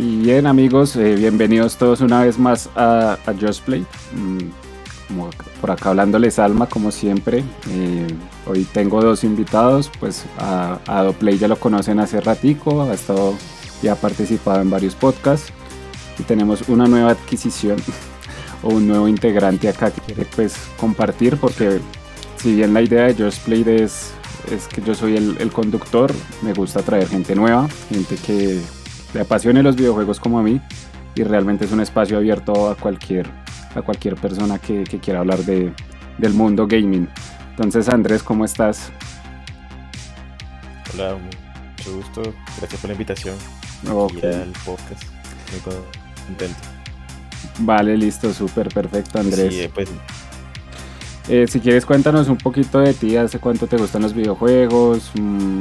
Y bien amigos, eh, bienvenidos todos una vez más a, a Just Play. Mm, por acá hablándoles Alma, como siempre. Eh, hoy tengo dos invitados, pues a, a Doplay ya lo conocen hace ratico, ha estado ya ha participado en varios podcasts. Y tenemos una nueva adquisición o un nuevo integrante acá que quiere pues compartir porque si bien la idea de Just Play es, es que yo soy el conductor, me gusta traer gente nueva, gente que le apasione los videojuegos como a mí y realmente es un espacio abierto a cualquier, a cualquier persona que, que quiera hablar de, del mundo gaming. Entonces Andrés, ¿cómo estás? Hola, mucho gusto. Gracias por la invitación Ok. al podcast. Muy contento. Vale, listo, súper perfecto Andrés. Sí, pues Eh, si quieres cuéntanos un poquito de ti, hace cuánto te gustan los videojuegos, Mm,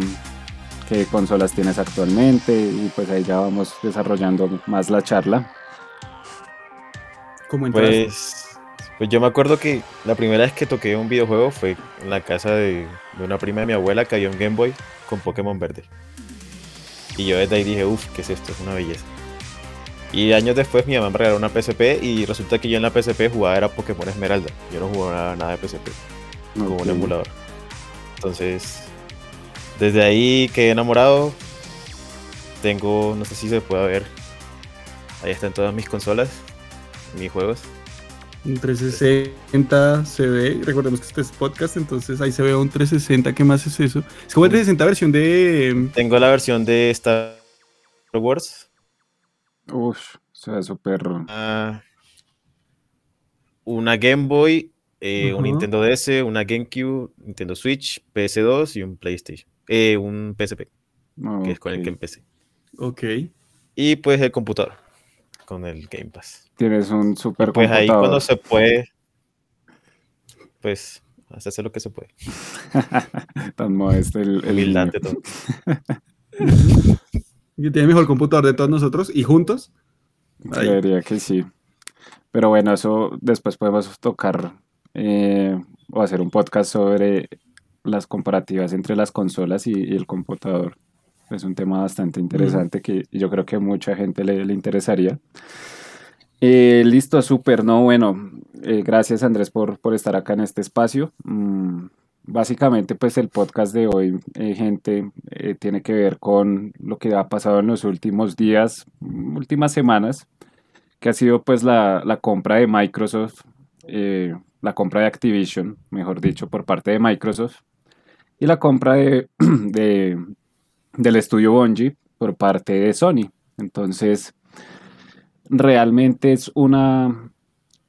qué consolas tienes actualmente y pues ahí ya vamos desarrollando más la charla. ¿Cómo? Pues, pues yo me acuerdo que la primera vez que toqué un videojuego fue en la casa de, de una prima de mi abuela que había un Game Boy con Pokémon verde. Y yo desde ahí dije, uff, ¿qué es esto? Es una belleza. Y años después mi mamá me regaló una PSP y resulta que yo en la PSP jugaba era Pokémon Esmeralda. Yo no jugaba nada de PSP, como Ok. un emulador. Entonces, desde ahí quedé enamorado. Tengo, no sé si se puede ver. Ahí están todas mis consolas, mis juegos. Un 360 se ve, recordemos que este es podcast, entonces ahí se ve un 360, ¿qué más es eso? Es como el 360 versión de... Tengo la versión de Star Wars. Uf, o sea, súper... ah, una Game Boy, eh, un. Nintendo DS, una GameCube, Nintendo Switch, PS2 y un PlayStation. Eh, un PSP, que es con el que empecé. Ok. Y pues el computador, con el Game Pass. Tienes un super Pues ahí computador. cuando se puede, pues hacerse lo que se puede. Tan modesto el, el de todo. Y tiene mejor computador de todos nosotros y juntos. Ahí. Creería que sí. Pero bueno, eso después podemos tocar eh, o hacer un podcast sobre las comparativas entre las consolas y, el computador. Es un tema bastante interesante que yo creo que mucha gente le, le interesaría. Eh, listo, súper, no, bueno, eh, gracias Andrés por, por estar acá en este espacio. Mm, básicamente, pues el podcast de hoy, eh, gente, tiene que ver con lo que ha pasado en los últimos días, últimas semanas, que ha sido pues la, la compra de Microsoft, la compra de Activision, mejor dicho, por parte de Microsoft, y la compra de, de- del estudio Bungie por parte de Sony. Entonces, realmente es una,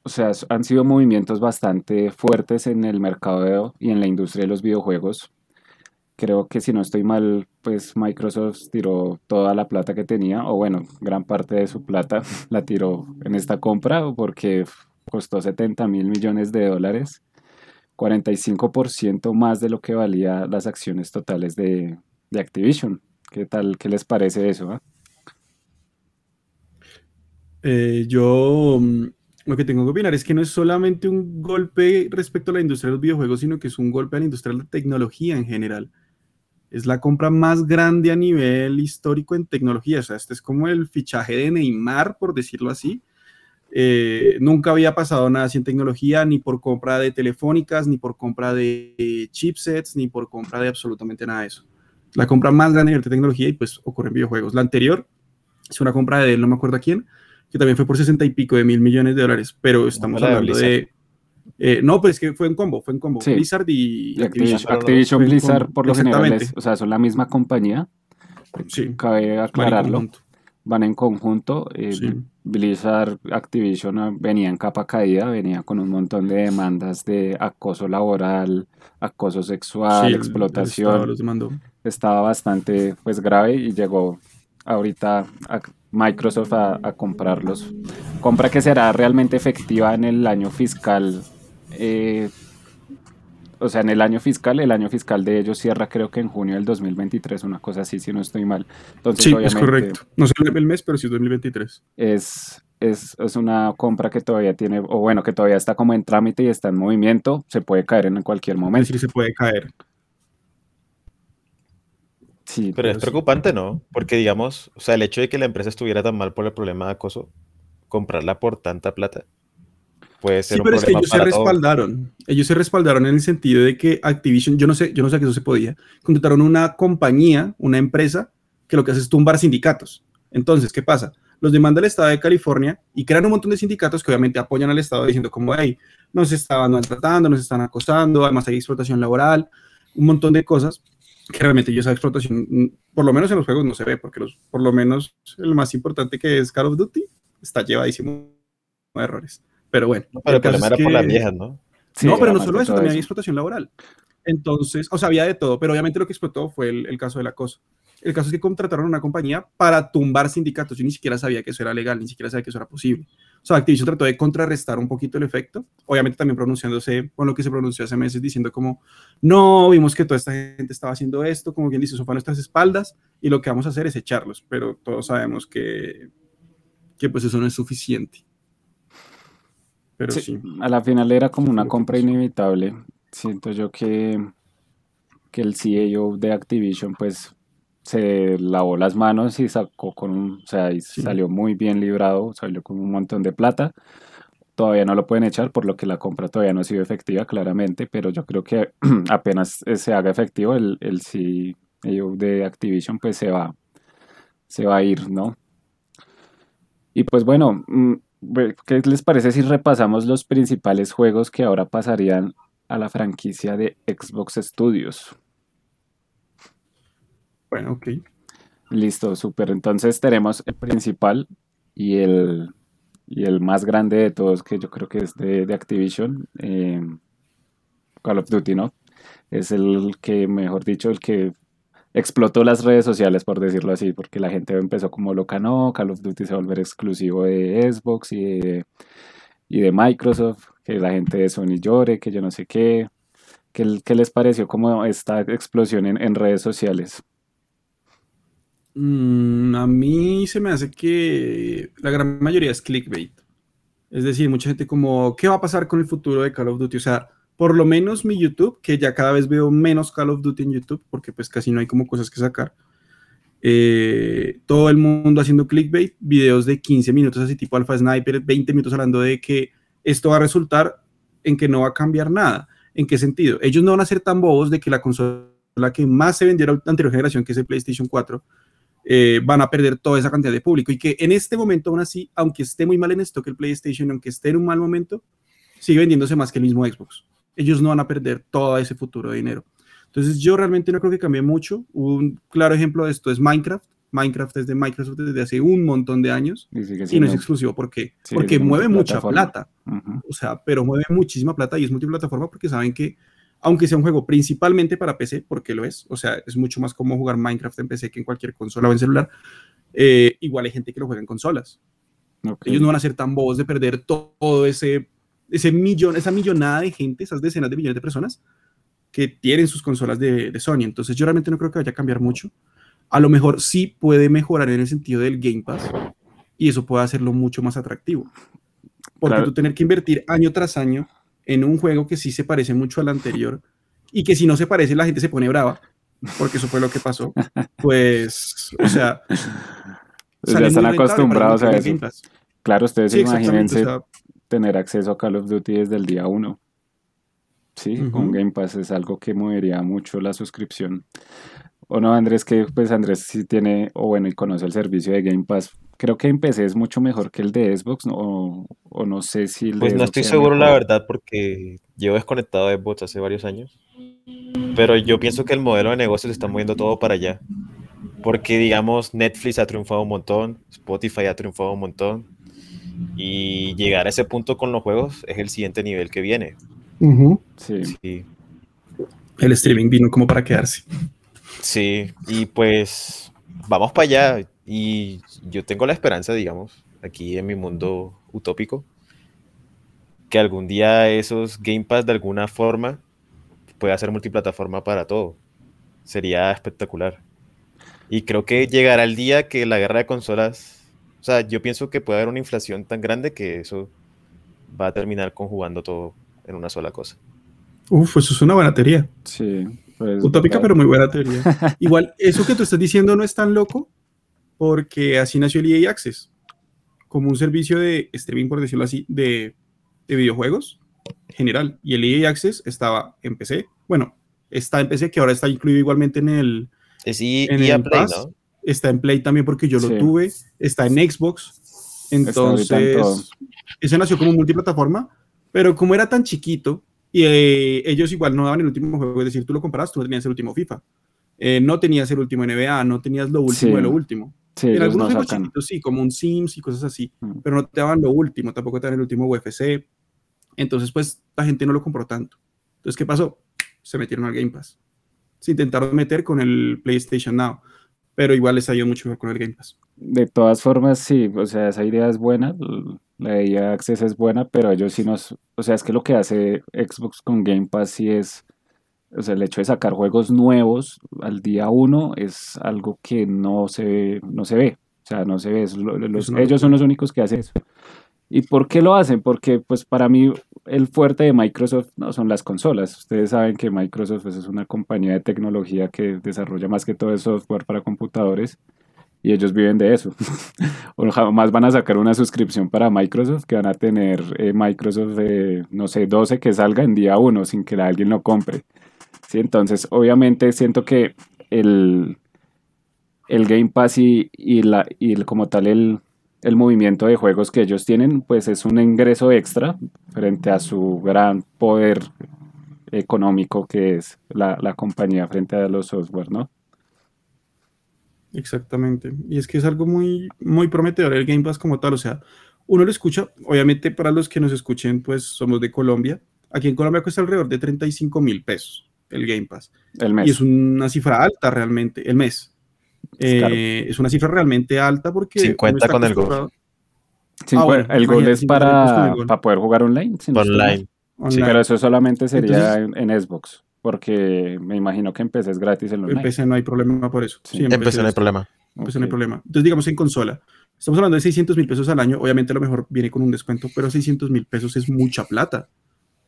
o sea, han sido movimientos bastante fuertes en el mercado y en la industria de los videojuegos. Creo que si no estoy mal, pues Microsoft tiró toda la plata que tenía, o bueno, gran parte de su plata la tiró en esta compra porque costó 70 mil millones de dólares, 45% más de lo que valía las acciones totales de, Activision. ¿Qué tal? ¿Qué les parece eso? ah? Eh, yo mm, lo que tengo que opinar es que no es solamente un golpe respecto a la industria de los videojuegos, sino que es un golpe a la industria de la tecnología en general. Es la compra más grande a nivel histórico en tecnología. O sea, este es como el fichaje de Neymar, por decirlo así. Eh, nunca había pasado nada en tecnología, ni por compra de telefónicas, ni por compra de eh, chipsets, ni por compra de absolutamente nada de eso. La compra más grande de tecnología y pues ocurre en videojuegos. La anterior es una compra de él, no me acuerdo a quién, que también fue por 60 y pico de mil millones de dólares, pero estamos la de hablando de... eh, no, pues es que fue en combo, fue en combo. Sí. Blizzard y, Y Activision, Activision, Blizzard, por lo general, es- o sea, son la misma compañía. Sí, Cabe van en aclararlo. conjunto. van en conjunto. eh, Sí. Blizzard Activision ah, venía en capa caída, venía con un montón de demandas de acoso laboral, acoso sexual, Sí, el- el explotación. Estaba bastante pues grave y llegó ahorita a Microsoft a, a comprarlos. Compra que será realmente efectiva en el año fiscal. eh, o sea, en el año fiscal, el año fiscal de ellos cierra creo que en junio del 2023, una cosa así, si no estoy mal. Entonces, Sí, es correcto. No sé el mes, pero sí es 2023. es, es, es una compra que todavía tiene, o bueno, que todavía está como en trámite y está en movimiento, se puede caer en cualquier Es momento. decir, se puede caer. Sí, Pero es sí. preocupante, ¿no? Porque digamos, o sea, el hecho de que la empresa estuviera tan mal por el problema de acoso, comprarla por tanta plata puede ser Sí, un pero es que ellos se todos. respaldaron. Ellos se respaldaron en el sentido de que Activision, yo no sé, yo no sé que eso se podía, contrataron una compañía, una empresa, que lo que hace es tumbar sindicatos. Entonces, ¿qué pasa? Los demanda el Estado de California y crean un montón de sindicatos que obviamente apoyan al Estado diciendo como, hey, nos estaban maltratando, nos están acosando, además hay explotación laboral, un montón de cosas que realmente yo esa explotación, por lo menos en los juegos no se ve, porque los, por lo menos el más importante que es Call of Duty está llevadísimo de errores. Pero bueno. No, pero el problema era por las viejas, ¿no? Sí, no, pero no solo eso, también hay explotación laboral. Entonces, o sea, había de todo, pero obviamente lo que explotó fue el, el caso del acoso. El caso es que contrataron a una compañía para tumbar sindicatos. Yo ni siquiera sabía que eso era legal, ni siquiera sabía que eso era posible. O sea, Activision trató de contrarrestar un poquito el efecto, obviamente también pronunciándose con lo que se pronunció hace meses, diciendo como, no, vimos que toda esta gente estaba haciendo esto, como quien dice, eso fue a nuestras espaldas, y lo que vamos a hacer es echarlos, pero todos sabemos que, que pues eso no es suficiente. Pero Sí, sí. a la final era como una compra inevitable. Siento yo que, que el CEO de Activision pues se lavó las manos y sacó con un, o sea, y Sí. salió muy bien librado, salió con un montón de plata. Todavía no lo pueden echar por lo que la compra todavía no ha sido efectiva, claramente, pero yo creo que apenas se haga efectivo el, el CEO de Activision pues se va, se va a ir, ¿no? Y pues bueno, mm, ¿qué les parece si repasamos los principales juegos que ahora pasarían a la franquicia de Xbox Studios? Bueno, ok. Listo, súper. Entonces tenemos el principal y el, y el más grande de todos, que yo creo que es de, de Activision, eh, Call of Duty, ¿no? Es el que, mejor dicho, el que explotó las redes sociales, por decirlo así, porque la gente empezó como loca, no, Call of Duty se va a volver exclusivo de Xbox y de, Microsoft, que la gente de Sony llore, que yo no sé qué. ¿Qué, qué les pareció como esta explosión en, en redes sociales? Mm, a mí se me hace que la gran mayoría es clickbait. Es decir, mucha gente como, ¿qué va a pasar con el futuro de Call of Duty? O sea, por lo menos mi YouTube, que ya cada vez veo menos Call of Duty en YouTube, porque pues casi no hay como cosas que sacar. Eh, todo el mundo haciendo clickbait, videos de 15 minutos así tipo Alpha Sniper, 20 minutos hablando de que esto va a resultar en que no va a cambiar nada. ¿En qué sentido? Ellos no van a ser tan bobos de que la consola que más se vendió la anterior generación, que es el PlayStation 4, eh, van a perder toda esa cantidad de público y que en este momento aún así, aunque esté muy mal en stock el PlayStation, aunque esté en un mal momento, sigue vendiéndose más que el mismo Xbox. Ellos no van a perder todo ese futuro de dinero. Entonces yo realmente no creo que cambie mucho. Un claro ejemplo de esto es Minecraft. Minecraft es de Microsoft desde hace un montón de años Y y no es exclusivo. ¿Por qué? sigue Porque mueve mucha plata. Ujú. O sea, pero mueve muchísima plata y es multiplataforma porque saben que, aunque sea un juego principalmente para PC, porque lo es, o sea, es mucho más como jugar Minecraft en PC que en cualquier consola o en celular, eh, igual hay gente que lo juega en consolas. Ok. Ellos no van a ser tan bobos de perder to- todo ese, ese millón, esa millonada de gente, esas decenas de millones de personas que tienen sus consolas de, de Sony. Entonces yo realmente no creo que vaya a cambiar mucho. A lo mejor sí puede mejorar en el sentido del Game Pass y eso puede hacerlo mucho más atractivo. Porque Claro. tú tener que invertir año tras año en un juego que sí se parece mucho al anterior y que si no se parece la gente se pone brava, porque eso fue lo que pasó, pues, o sea, ya están acostumbrados a eso. Claro, ustedes Sí, imagínense o sea, tener acceso a Call of Duty desde el día uno. Sí, con Ujú. Game Pass es algo que movería mucho la suscripción. O no, Andrés, que pues Andrés sí tiene, o bueno, y conoce el servicio de Game Pass. Creo que en PC es mucho mejor que el de Xbox, ¿no? o, o no sé si el de Pues no Xbox estoy seguro, la verdad, porque llevo desconectado de bots hace varios años. Pero yo pienso que el modelo de negocio se está moviendo todo para allá. Porque, digamos, Netflix ha triunfado un montón, Spotify ha triunfado un montón. Y llegar a ese punto con los juegos es el siguiente nivel que viene. Sí, Sí, el streaming vino como para quedarse. sí. Y pues vamos para allá. Y yo tengo la esperanza, digamos, aquí en mi mundo utópico, que algún día esos Game Pass de alguna forma pueda ser multiplataforma para todo. Sería espectacular. Y creo que llegará el día que la guerra de consolas, o sea, yo pienso que puede haber una inflación tan grande que eso va a terminar conjugando todo en una sola cosa. Uf, eso es una buena teoría. sí. Pues, Utópica, claro. pero muy buena teoría. Igual, eso que tú estás diciendo no es tan loco, porque así nació el EA Access, como un servicio de streaming, por decirlo así, de, de videojuegos general. Y el EA Access estaba en PC. Bueno, está en PC, que ahora está incluido igualmente en el, Es I- en EA el Play, Pass. ¿no? Está en Play también porque yo Sí. lo tuve, está en Xbox. ahorita en. Entonces, ese nació como multiplataforma, pero como era tan chiquito, y eh, ellos igual no daban el último juego, es decir, tú lo comprabas, tú no tenías el último FIFA, Eh, no tenías el último NBA, no tenías lo último Sí. de lo último. Sí, en algunos no juegos sacan. chiquitos sí, como un Sims y cosas así, Mm. pero no te daban lo último, tampoco te daban el último UFC. Entonces, pues la gente no lo compró tanto. Entonces, ¿qué pasó? Se metieron al Game Pass. Se intentaron meter con el PlayStation Now, pero igual les ido mucho mejor con el Game Pass. De todas formas, sí, o sea, esa idea es buena, la de EA Access es buena, pero ellos sí nos, o sea, es que lo que hace Xbox con Game Pass sí es, o sea, el hecho de sacar juegos nuevos al día uno es algo que no se ve, no se ve, o sea, no se ve, los- ellos son los únicos que hacen eso. ¿Y por qué lo hacen? Porque, pues, para mí el fuerte de Microsoft no son las consolas. Ustedes saben que Microsoft pues, es una compañía de tecnología que desarrolla más que todo el software para computadores y ellos viven de eso. o jamás van a sacar una suscripción para Microsoft que van a tener eh, Microsoft, eh, no sé, 12 que salga en día 1 sin que alguien lo compre. ¿Sí? Entonces, obviamente siento que el, el Game Pass y, y la, y el- como tal el, el movimiento de juegos que ellos tienen, pues es un ingreso extra frente a su gran poder económico que es la, la compañía frente a los software, ¿no? Exactamente. Y es que es algo muy, muy prometedor el Game Pass como tal. O sea, uno lo escucha, obviamente para los que nos escuchen, pues somos de Colombia. Aquí en Colombia cuesta alrededor de 35 mil pesos el Game Pass. El Y mes. es una cifra alta realmente, el mes. Eh, es una cifra realmente alta porque... 50 uno está con el Cincu- ah, bueno, el es 50 mil pesos con para, para poder jugar online. si no. Online. online. Pero eso solamente sería Entonces- en, en Xbox, porque me imagino que en PC es gratis el En online. PC no hay problema por eso. Sí. Sí, en Empecé, no hay problema. en PC no hay problema. Entonces, digamos en consola. Estamos hablando de 600 mil pesos al año. Obviamente, a lo mejor viene con un descuento, pero 600 mil pesos es mucha plata.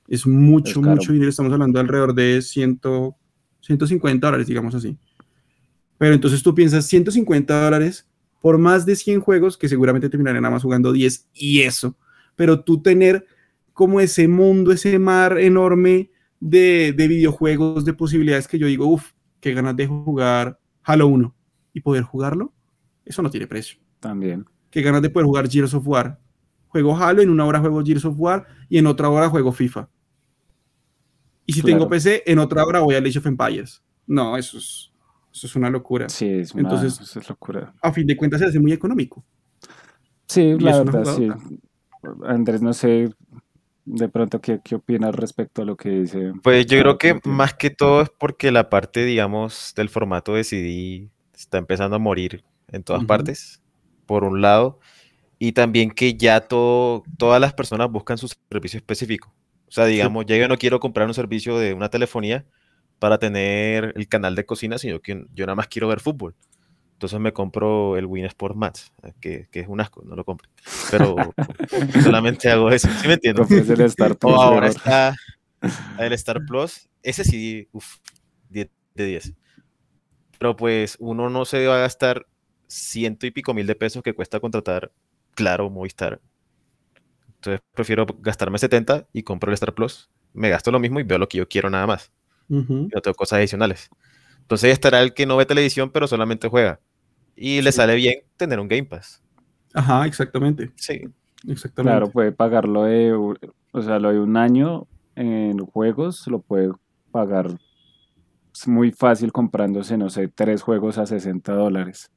Es mucho, Es mucho dinero. Estamos hablando de alrededor de 100, 150 dólares, digamos así. Pero entonces tú piensas 150 dólares por más de 100 juegos que seguramente terminarán nada más jugando 10 y eso. Pero tú tener como ese mundo, ese mar enorme de, de videojuegos, de posibilidades que yo digo, uff, qué ganas de jugar Halo 1 y poder jugarlo, eso no tiene precio. También. Qué ganas de poder jugar Gears of War. Juego Halo, en una hora juego Gears of War y en otra hora juego FIFA. Y si Claro. tengo PC, en otra hora voy a Age of Empires. No, eso es, eso es una locura. Sí, es una Entonces- eso es locura. A fin de cuentas se hace muy económico. Sí, Y la verdad, sí. Andrés, no sé de pronto qué, qué opinas respecto a lo que dice. Pues yo creo que más que todo es porque la parte, digamos, del formato de CD está empezando a morir en todas Ujú. partes, por un lado, y también que ya todo, todas las personas buscan su servicio específico. O sea, digamos, ya yo no quiero comprar un servicio de una telefonía para tener el canal de cocina, sino que yo nada más quiero ver fútbol. Entonces me compro el Win Sport Match, eh, que, que es un asco, no lo compre. Pero solamente hago eso, ¿sí me entiendes? El Star Plus, O ahora está el Star Plus. Ese sí, uff, 10 de 10. Pero pues uno no se va a gastar ciento y pico mil de pesos que cuesta contratar Claro Movistar. Entonces prefiero gastarme 70 y compro el Star Plus. Me gasto lo mismo y veo lo que yo quiero nada más. Ujú. Y no tengo cosas adicionales. Entonces estará el que no ve televisión pero solamente juega. Y le Sí. sale bien tener un Game Pass. Ajá, exactamente. Sí. Exactamente. Claro, puede pagarlo de, o sea, lo de un año en juegos, lo puede pagar es muy fácil comprándose, no sé, tres juegos a 60 dólares.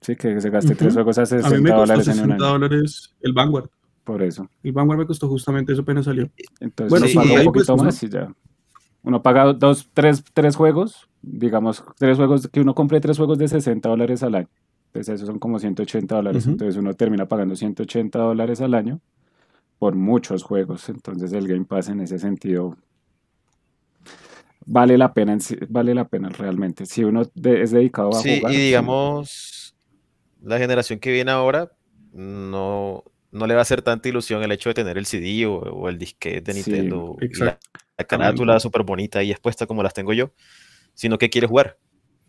Sí, que se gaste tres juegos a a mí 60 me costó dólares en un 60 año. dólares el Vanguard. Por eso. El Vanguard me costó justamente eso apenas salió. Entonces Bueno, sí, paga y un ahí, pues, poquito uno- más y ya. Uno paga dos, tres, tres juegos, digamos, tres juegos, que uno compre tres juegos de 60 dólares al año. Entonces esos son como 180 dólares. Entonces uno termina pagando 180 dólares al año por muchos juegos. Entonces el Game Pass en ese sentido vale la pena, en sí- vale la pena realmente. Si uno de- es dedicado a Sí, jugar. y sí. digamos, la generación que viene ahora no, no le va a hacer tanta ilusión el hecho de tener el CD o, o el disquete de Sí, Nintendo y la, la carátula súper bonita y expuesta como las tengo yo. sino que quiere jugar.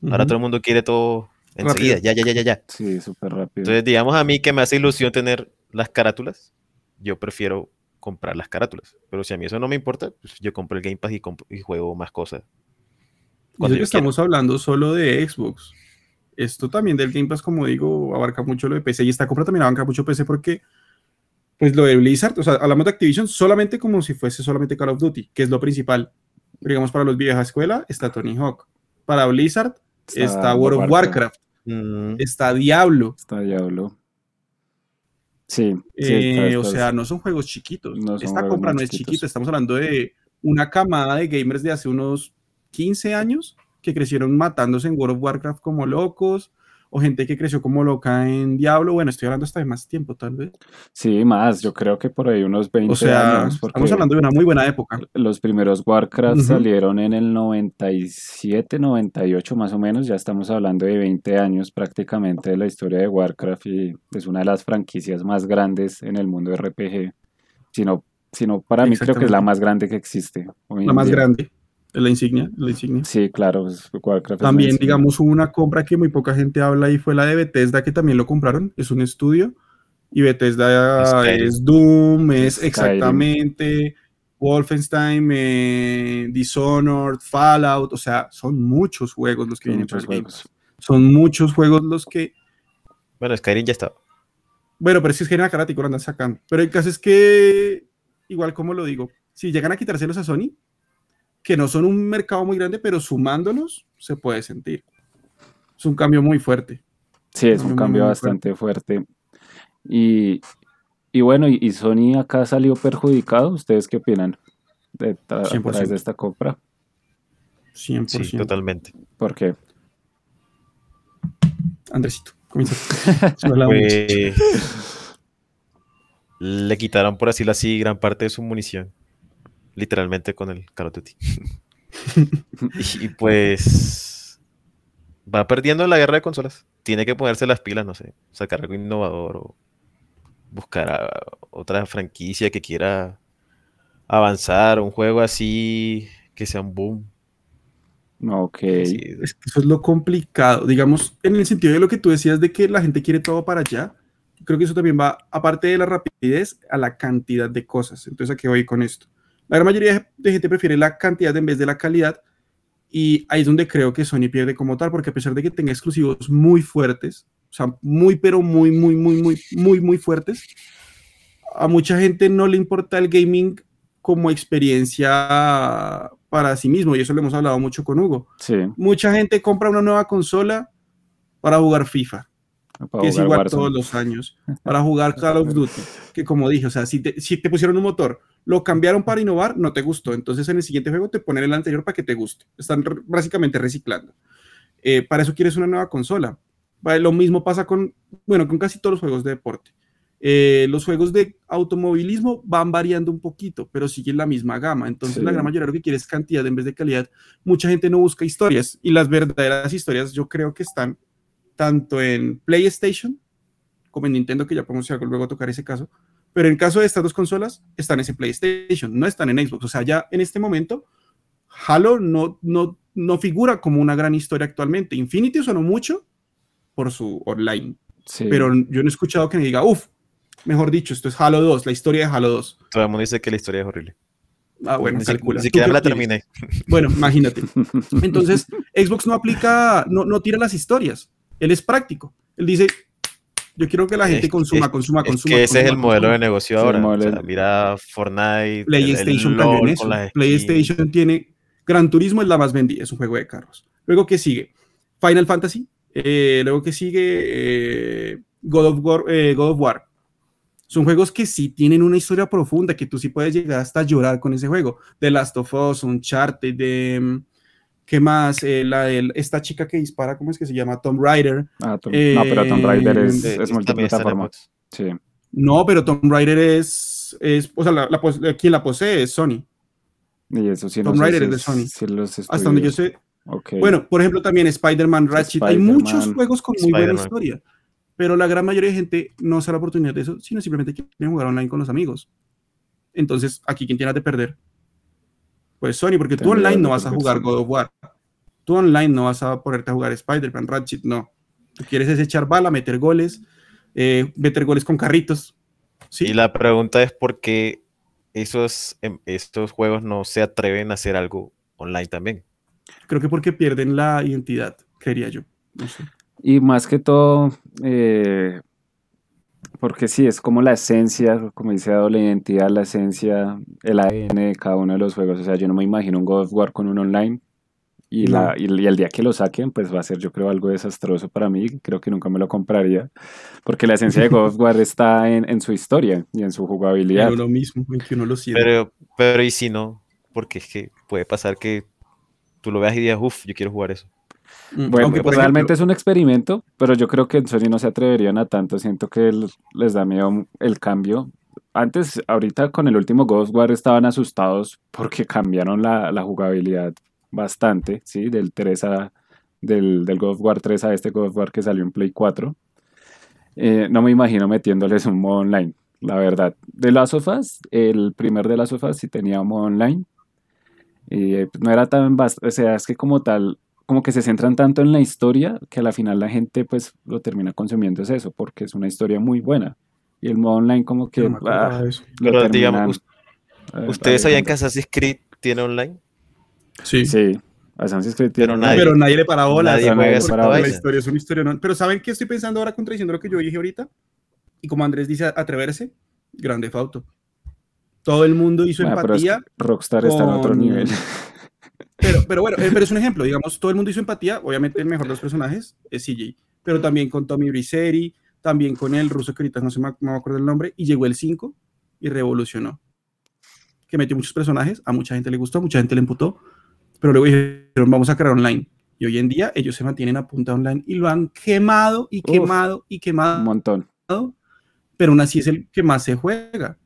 Ahora Ujú. todo el mundo quiere todo enseguida, ya, ya, ya, ya, ya. Sí, súper rápido. Entonces, digamos a mí que me hace ilusión tener las carátulas, yo prefiero comprar las carátulas. Pero si a mí eso no me importa, pues yo compro el Game Pass y, y juego más cosas. Cuando que yo quiera. estamos hablando solo de Xbox. Esto también del Game Pass, como digo, abarca mucho lo de PC y esta compra también abarca mucho PC porque, pues lo de Blizzard, o sea, hablamos de Activision solamente como si fuese solamente Call of Duty, que es lo principal. Pero digamos, para los viejas escuela está Tony Hawk. Para Blizzard está, World of Warcraft, Mm, está Diablo. Está Diablo. Sí. sí, Eh, está- o sea, no son juegos chiquitos. No son Esta juegos compra no es chiquitos. chiquita. Estamos hablando de una camada de gamers de hace unos 15 años que crecieron matándose en World of Warcraft como locos, o gente que creció como loca en Diablo. Bueno, estoy hablando hasta de más tiempo, tal vez. Sí, más, yo creo que por ahí unos 20 O sea, años. Estamos hablando de una muy buena época. los primeros Warcraft salieron en el 97, 98 más o menos. Ya estamos hablando de 20 años prácticamente de la historia de Warcraft y es una de las franquicias más grandes en el mundo de RPG. Sino, sino para mí creo que es la más grande que existe. hoy La más día. grande, la insignia. La insignia. Sí, claro, pues, Warcraft También, digamos, hubo una compra que muy poca gente habla y fue la de Bethesda, que también lo compraron. Es un estudio. Y Bethesda Skyrim. es Doom, es Skyrim. exactamente Wolfenstein, eh, Dishonored, Fallout. O sea, son muchos juegos los que vienen para juegos. Pass. Son muchos juegos los que. Bueno, Skyrim ya está. Bueno, pero es que es genera carático, lo andan sacando. Pero el caso es que, igual como lo digo, si llegan a quitárselos a Sony, que no son un mercado muy grande, pero sumándolos se puede sentir. Es un cambio muy fuerte. Sí, es un cambio bastante fuerte. Y, y bueno, y, Sony acá salió perjudicado. ¿Ustedes qué opinan de, a- a 100%. través de esta compra? 100%. Sí, totalmente. ¿Por qué? Andresito, comienza. La. Pues, le quitaron, por decirlo así, gran parte de su munición. Literalmente con el Call of Duty. y, y pues va perdiendo la guerra de consolas. Tiene que ponerse las pilas, no sé, sacar algo innovador o buscar a- otra franquicia que quiera avanzar, un juego así que sea un boom. Ok. Sí, Es que eso es lo complicado. Digamos, en el sentido de lo que tú decías de que la gente quiere todo para allá, creo que eso también va, aparte de la rapidez, a la cantidad de cosas. Entonces, ¿a qué voy con esto? La gran mayoría de gente prefiere la cantidad en vez de la calidad. Y ahí es donde creo que Sony pierde como tal, porque a pesar de que tenga exclusivos muy fuertes, o sea, muy, pero muy, muy, muy, muy, muy, muy fuertes, a mucha gente no le importa el gaming como experiencia para sí mismo, y eso lo hemos hablado mucho con Hugo. Sí, Mucha gente compra una nueva consola para jugar FIFA, que es igual Warzone. todos los años, para jugar Call of Duty, que como dije, o sea, si te, si te pusieron un motor, lo cambiaron para innovar, no te gustó, entonces en el siguiente juego te ponen el anterior para que te guste. Están re- básicamente reciclando. Eh, para eso quieres una nueva consola. Vale, Lo mismo pasa con, bueno, con casi todos los juegos de deporte. Eh, los juegos de automovilismo van variando un poquito, pero siguen la misma gama. Entonces, Sí. la gran mayoría lo que quiere es cantidad en vez de calidad. Mucha gente no busca historias y las verdaderas historias yo creo que están tanto en PlayStation como en Nintendo, que ya podemos si luego tocar ese caso. Pero en caso de estas dos consolas, están en PlayStation, no están en Xbox. O sea, ya en este momento, Halo no, no, no figura como una gran historia actualmente. Infinity sonó mucho por su online, Sí. pero yo no he escuchado que me diga, uff, mejor dicho, esto es Halo 2, la historia de Halo 2. Todo el mundo dice que la historia es horrible. Ah, bueno, ni, si- calcula. ni ¿Tú siquiera la terminé. Bueno, imagínate. Entonces, Xbox no aplica, no, no tira las historias. Él es práctico. Él dice, yo quiero que la gente Es- consuma, es- consuma, Es consuma. que ese es el consuma, modelo de negocio el ahora. o sea, mira Fortnite, el- PlayStation el LOL eso. PlayStation tiene Gran Turismo es la más vendida, es un juego de carros. Luego que sigue Final Fantasy, eh, luego que sigue eh, God, of War, eh, God of War. Son juegos que sí tienen una historia profunda, que tú sí puedes llegar hasta llorar con ese juego. The Last of Us, Uncharted, de, mm, ¿qué más? Eh, la de esta chica que dispara, ¿cómo es que se llama? Tomb Raider. Ah, Tom- no, pero Tomb Raider es, Eh, es también está en multiplataforma. Sí. No, pero Tomb Raider es, es o sea, la, la quien la posee es Sony. Y eso sí, no Tomb sé Raider si es de es- Sony. si los Hasta donde yo sé, Ok. Bueno, por ejemplo, también Spider-Man, Ratchet. Hay Spider-Man, muchos juegos con muy buena historia, pero la gran mayoría de gente no se da la oportunidad de eso, sino simplemente quieren jugar online con los amigos. Entonces, aquí, ¿quién tiene de perder? Pues Sony, porque tú online no vas a jugar. God of War. Tú online no vas a ponerte a jugar Spider-Man, Ratchet, no. Tú quieres es echar bala, meter goles, eh, meter goles con carritos. ¿sí? Y la pregunta es por qué esos, em, estos juegos no se atreven a hacer algo online también. Creo que porque pierden la identidad, creería yo. No sé. Y más que todo, eh, porque sí, es como la esencia, como dice Ado, la identidad, la esencia, el ADN de cada uno de los juegos. O sea, yo no me imagino un God of War con un online. Y, No. la, y, y el día que lo saquen, pues va a ser, yo creo, algo desastroso para mí. Creo que nunca me lo compraría. Porque la esencia de God of War está en, en su historia y en su jugabilidad. En uno mismo, en que uno lo siente. Pero, pero ¿y si no? Porque es que puede pasar que tú lo veas y digas, uff, yo quiero jugar eso. Mm, Bueno, aunque, pues realmente ejemplo, es un experimento, pero yo creo que en Sony no se atreverían a tanto. Siento que les da miedo el cambio. Antes, ahorita con el último God of War estaban asustados porque cambiaron la, la jugabilidad bastante, ¿sí? Del 3 a, del, del God of War 3 a este God of War que salió en Play 4. Eh, no me imagino metiéndoles un modo online, la verdad. De Last of Us, el primer de Last of Us sí tenía modo online. Y eh, no era tan o sea, es que como tal, como que se centran tanto en la historia que a la final la gente pues lo termina consumiendo es eso, porque es una historia muy buena. Y el modo online como que no ah, de eso. lo Pero terminan, digamos, eh, ¿Ustedes sabían que. Assassin's Creed tiene online? Sí. Sí, Assassin's Creed tiene Pero nadie- Pero nadie le para nadie esa la historia es una historia. ¿no? Pero ¿saben qué estoy pensando ahora contradiciendo lo que yo dije ahorita? Y como Andrés dice, atreverse, grande Fauto. Todo el mundo hizo pero es que empatía, Rockstar está en otro nivel. pero, pero bueno, eh, pero es un ejemplo, digamos, todo el mundo hizo empatía, obviamente el mejor de los personajes es CJ, pero también con Tommy Briseri, también con el ruso que ahorita no, se me, no me acuerdo el nombre, y llegó el 5 y revolucionó. Que metió muchos personajes, a mucha gente le gustó, mucha gente le emputó, pero luego dijeron, vamos a crear online. Y hoy en día ellos se mantienen a punta online y lo han quemado y Uf. quemado y Un quemado, montón. pero aún así es el que más se juega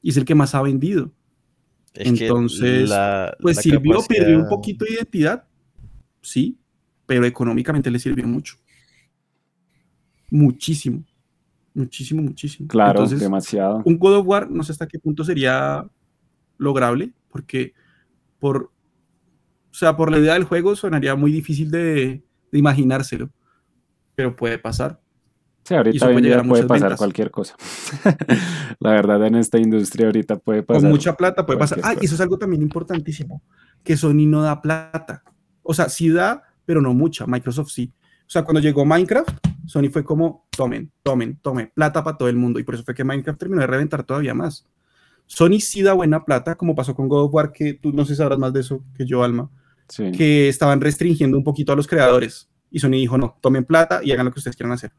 y es el que más ha vendido. Es que Entonces, la- Pues la sirvió, perdió un poquito de identidad, sí, pero económicamente le sirvió mucho. Muchísimo, muchísimo, muchísimo. Claro, Entonces, demasiado. un God of War no sé hasta qué punto sería lograble, porque por, o sea, por la idea del juego sonaría muy difícil de, de imaginárselo, pero puede pasar. Sí, ahorita en puede día llegar a puede muchas pasar ventas. cualquier cosa. La verdad, en esta industria ahorita puede pasar. Con mucha plata puede pasar. Ah, y eso es algo también importantísimo, que Sony no da plata. O sea, sí da, pero no mucha. Microsoft sí. O sea, cuando llegó Minecraft, Sony fue como, tomen, tomen, tomen, plata para todo el mundo. Y por eso fue que Minecraft terminó de reventar todavía más. Sony sí da buena plata, como pasó con God of War, que tú no sé sabrás más de eso que yo, Alma, Sí. que estaban restringiendo un poquito a los creadores. Y Sony dijo, no, tomen plata y hagan lo que ustedes quieran hacer.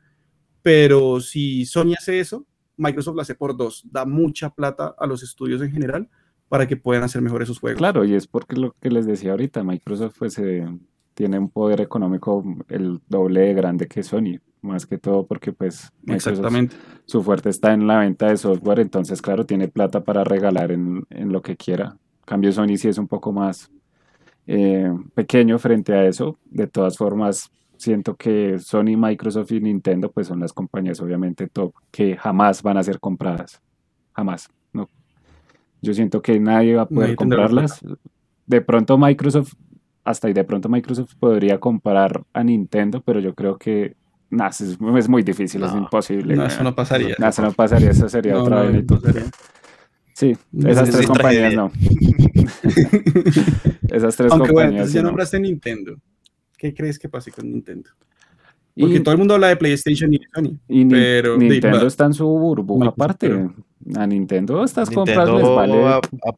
Pero si Sony hace eso, Microsoft lo hace por dos. Da mucha plata a los estudios en general para que puedan hacer mejor esos juegos. Claro, y es porque lo que les decía ahorita, Microsoft pues eh, tiene un poder económico el doble de grande que Sony, más que todo porque pues Microsoft, Exactamente. su fuerte está en la venta de software, entonces claro, tiene plata para regalar en, en lo que quiera. En cambio Sony sí es un poco más eh, pequeño frente a eso, de todas formas siento que Sony, Microsoft y Nintendo pues son las compañías obviamente top que jamás van a ser compradas, jamás, no. Yo siento que nadie va a poder Nadie comprarlas. De pronto Microsoft, hasta ahí de pronto Microsoft podría comprar a Nintendo, pero yo creo que nah, es, es muy difícil, es imposible. No, eso no pasaría. Nah, eso no pasaría, eso sería No, otra vez. Sí, esas tres compañías tragedia. no. esas tres Aunque bueno, compañías. entonces sí ya no. nombraste Nintendo. ¿Qué crees que pase con Nintendo? Porque Y, todo el mundo habla de PlayStation y Sony. y Ni- pero Nintendo está en su burbuja aparte. pero- A Nintendo estas compras les Nintendo, vale. a- a-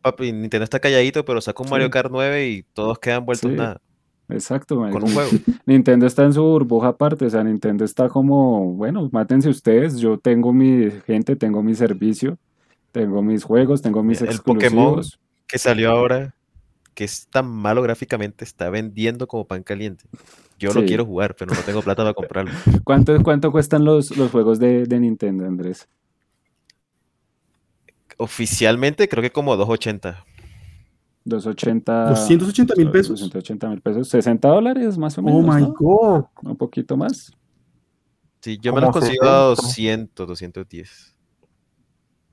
papi, Nintendo está calladito, pero saca un Mario. Kart 9 y todos quedan vueltos Sí. nada Exacto, con un juego. Nintendo está en su burbuja aparte, o sea, Nintendo está como, bueno, mátense ustedes, yo tengo mi gente, tengo mi servicio, tengo mis juegos, tengo mis El Pokémon. Que salió ahora, que es tan malo gráficamente, está vendiendo como pan caliente. Yo lo Sí. quiero jugar, pero no tengo plata para comprarlo. ¿Cuánto, cuánto cuestan los, los juegos de, de Nintendo, Andrés? Oficialmente creo que como 280. 280. 280 mil pesos. 280 mil pesos, 60 dólares más o Oh menos, my ¿no? god. Un poquito más. Sí, yo me los consigo a 60. 200, 210.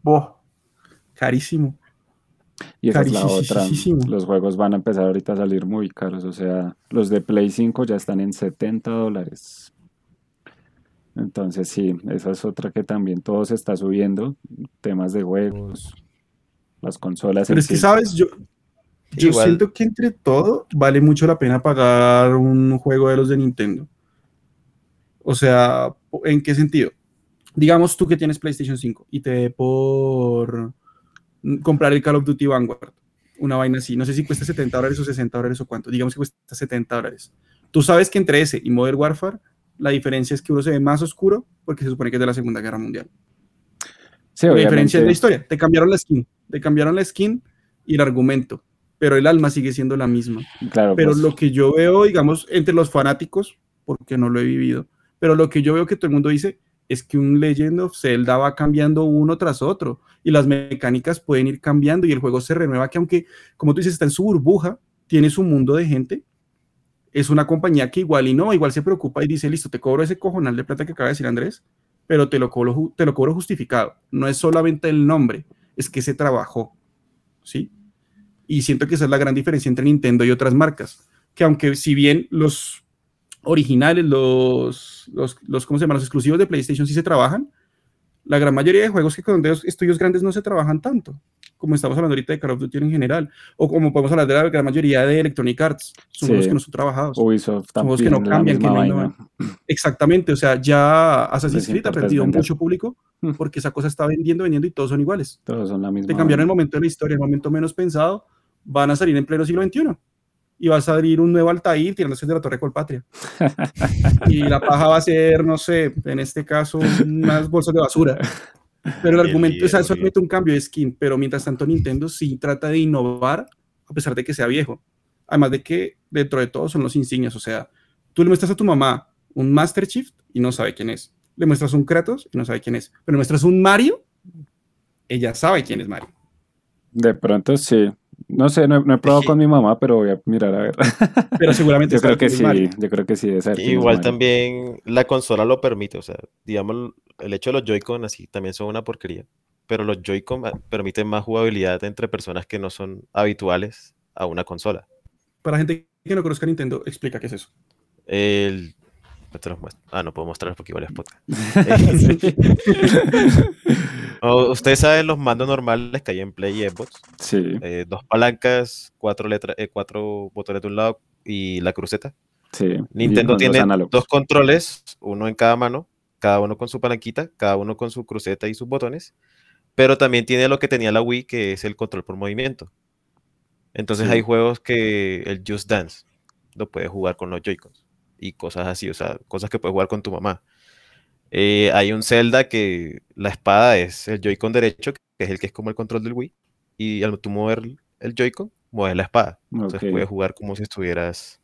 Boh, Carísimo. Y esa es la otra. Los juegos van a empezar ahorita a salir muy caros. O sea, los de Play 5 ya están en 70 dólares. Entonces sí, esa es otra que también todo se está subiendo. Temas de juegos, las consolas. Pero es que, sí. ¿sabes? Yo, yo Igual. siento que entre todo vale mucho la pena pagar un juego de los de Nintendo. O sea, ¿en qué sentido? Digamos tú que tienes PlayStation 5 y te dé por comprar el Call of Duty Vanguard, una vaina así. No sé si cuesta 70 dólares o 60 dólares o cuánto. Digamos que cuesta 70 dólares. Tú sabes que entre ese y Modern Warfare, la diferencia es que uno se ve más oscuro porque se supone que es de la Segunda Guerra Mundial. Sí, La diferencia es la historia. Te cambiaron la skin. Te cambiaron la skin y el argumento. Pero el alma sigue siendo la misma. Claro, Pero pues, lo que yo veo, digamos, entre los fanáticos, porque no lo he vivido, pero lo que yo veo que todo el mundo dice es que un Legend of Zelda va cambiando uno tras otro y las mecánicas pueden ir cambiando y el juego se renueva, que aunque, como tú dices, está en su burbuja, tiene su mundo de gente, es una compañía que igual y no, igual se preocupa y dice, listo, te cobro ese cojonal de plata que acaba de decir Andrés, pero te lo cobro, te lo cobro justificado. No es solamente el nombre, es que se trabajó, ¿sí? Y siento que esa es la gran diferencia entre Nintendo y otras marcas, que aunque si bien los originales, los, los, los ¿cómo se llama? Los exclusivos de PlayStation sí se trabajan, la gran mayoría de juegos que con estudios grandes no se trabajan tanto, como estamos hablando ahorita de Call of Duty en general, o como podemos hablar de la gran mayoría de Electronic Arts, son Sí. juegos que no son trabajados. Ubisoft Son juegos que no cambian, que no innovan. Exactamente, o sea, ya Assassin's Creed ha perdido mucho público porque esa cosa está vendiendo, vendiendo y todos son iguales. Todos son la misma Te cambiaron el momento de la historia, el momento menos pensado, van a salir en pleno siglo XXI. Y va a salir un nuevo Altair tirándose de la Torre Colpatria. y la paja va a ser, no sé, en este caso, unas bolsas de basura. Pero el Bien, argumento o sea, es solamente un cambio de skin, pero mientras tanto Nintendo sí trata de innovar a pesar de que sea viejo. Además de que dentro de todo son los insignias, o sea, tú le muestras a tu mamá un Master Chief y no sabe quién es. Le muestras un Kratos y no sabe quién es. Pero le muestras un Mario, ella sabe quién es Mario. De pronto sí. No sé, no, he- no he probado Sí. con mi mamá, pero voy a mirar a ver. Pero seguramente Yo creo que sí, Mario. yo creo que sí debe Igual también la consola lo permite, o sea, digamos, el hecho de los Joy-Con así también son una porquería, pero los Joy-Con permiten más jugabilidad entre personas que no son habituales a una consola. Para gente que no conozca Nintendo, explica qué es eso. El... Ah, no puedo mostrar porque igual es podcast. O- Ustedes saben los mandos normales que hay en Play y Xbox. Sí, eh, dos palancas, cuatro letras, eh, cuatro botones de un lado y la cruceta. sí. Nintendo tiene dos controles, uno en cada mano, cada uno con su palanquita, cada uno con su cruceta y sus botones, pero también tiene lo que tenía la Wii, que es el control por movimiento. Entonces Sí. hay juegos que el Just Dance lo puedes jugar con los Joy-Cons y cosas así, o sea, cosas que puedes jugar con tu mamá. Eh, hay un Zelda que la espada es el Joy-Con derecho, que es el que es como el control del Wii, y al tú mover el Joy-Con, mueves la espada. Entonces Ok. puedes jugar como si estuvieras.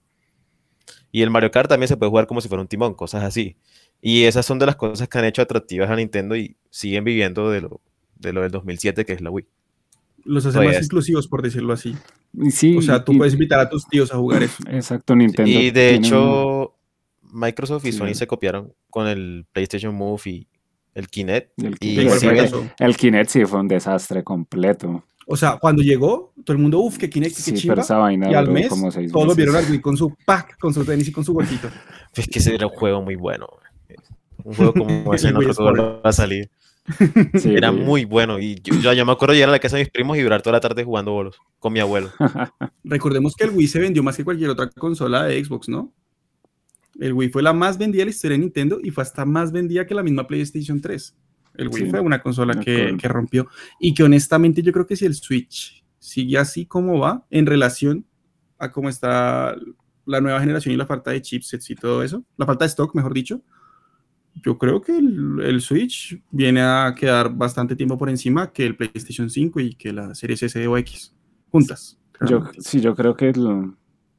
Y el Mario Kart también se puede jugar como si fuera un timón, cosas así. Y esas son de las cosas que han hecho atractivas a Nintendo y siguen viviendo de lo, de lo del 2007, que es la Wii. Los hace Todavía más es- inclusivos, por decirlo así. Sí, O sea, tú y- puedes invitar a tus tíos a jugar eso. Exacto, Nintendo. y de tiene hecho, Microsoft y Sí. Sony se copiaron con el PlayStation Move y el Kinect. el, y el- sí, el- el Kinect sí fue un desastre completo. O sea, cuando llegó, todo el mundo, uff, que Kinect, Sí, que pero chimba. esa vaina Y al mes, como seis todos meses. vieron al Wii con su pack, con su tenis y con su golfito. Es que ese era un juego muy bueno. Un juego como ese no vuelva a salir. Sí, Era sí. muy bueno. Y yo, yo, yo me acuerdo llegar a la casa de mis primos y durar toda la tarde jugando bolos con mi abuelo. Recordemos que el Wii se vendió más que cualquier otra consola de Xbox, ¿no? El Wii fue la más vendida de la historia de Nintendo y fue hasta más vendida que la misma PlayStation 3. El Wii Sí, fue una consola que, que rompió y que honestamente yo creo que si el Switch sigue así como va en relación a cómo está la nueva generación y la falta de chipsets y todo eso, la falta de stock, mejor dicho, yo creo que el, el Switch viene a quedar bastante tiempo por encima que el PlayStation 5 y que la Series S o X juntas. Yo, sí, yo creo que el-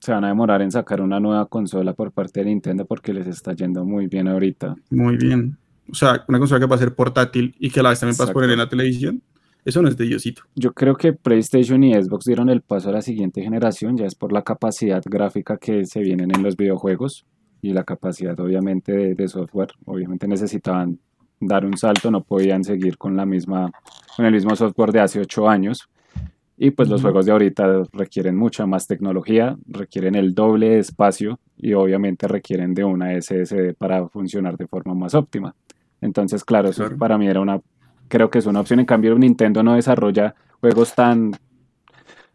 se van a demorar en sacar una nueva consola por parte de Nintendo porque les está yendo muy bien ahorita. Muy bien. O sea, una consola que va a ser portátil y que a la vez también puedas Exacto. poner en la televisión. Eso no es de Diosito. Yo creo que PlayStation y Xbox dieron el paso a la siguiente generación, ya es por la capacidad gráfica que se vienen en los videojuegos y la capacidad obviamente de, de software. Obviamente necesitaban dar un salto, no podían seguir con la misma, con el mismo software de hace ocho años. Y pues los juegos de ahorita requieren mucha más tecnología, requieren el doble de espacio y obviamente requieren de una SSD para funcionar de forma más óptima. Entonces, claro, eso para mí era una, creo que es una opción. En cambio, Nintendo no desarrolla juegos tan,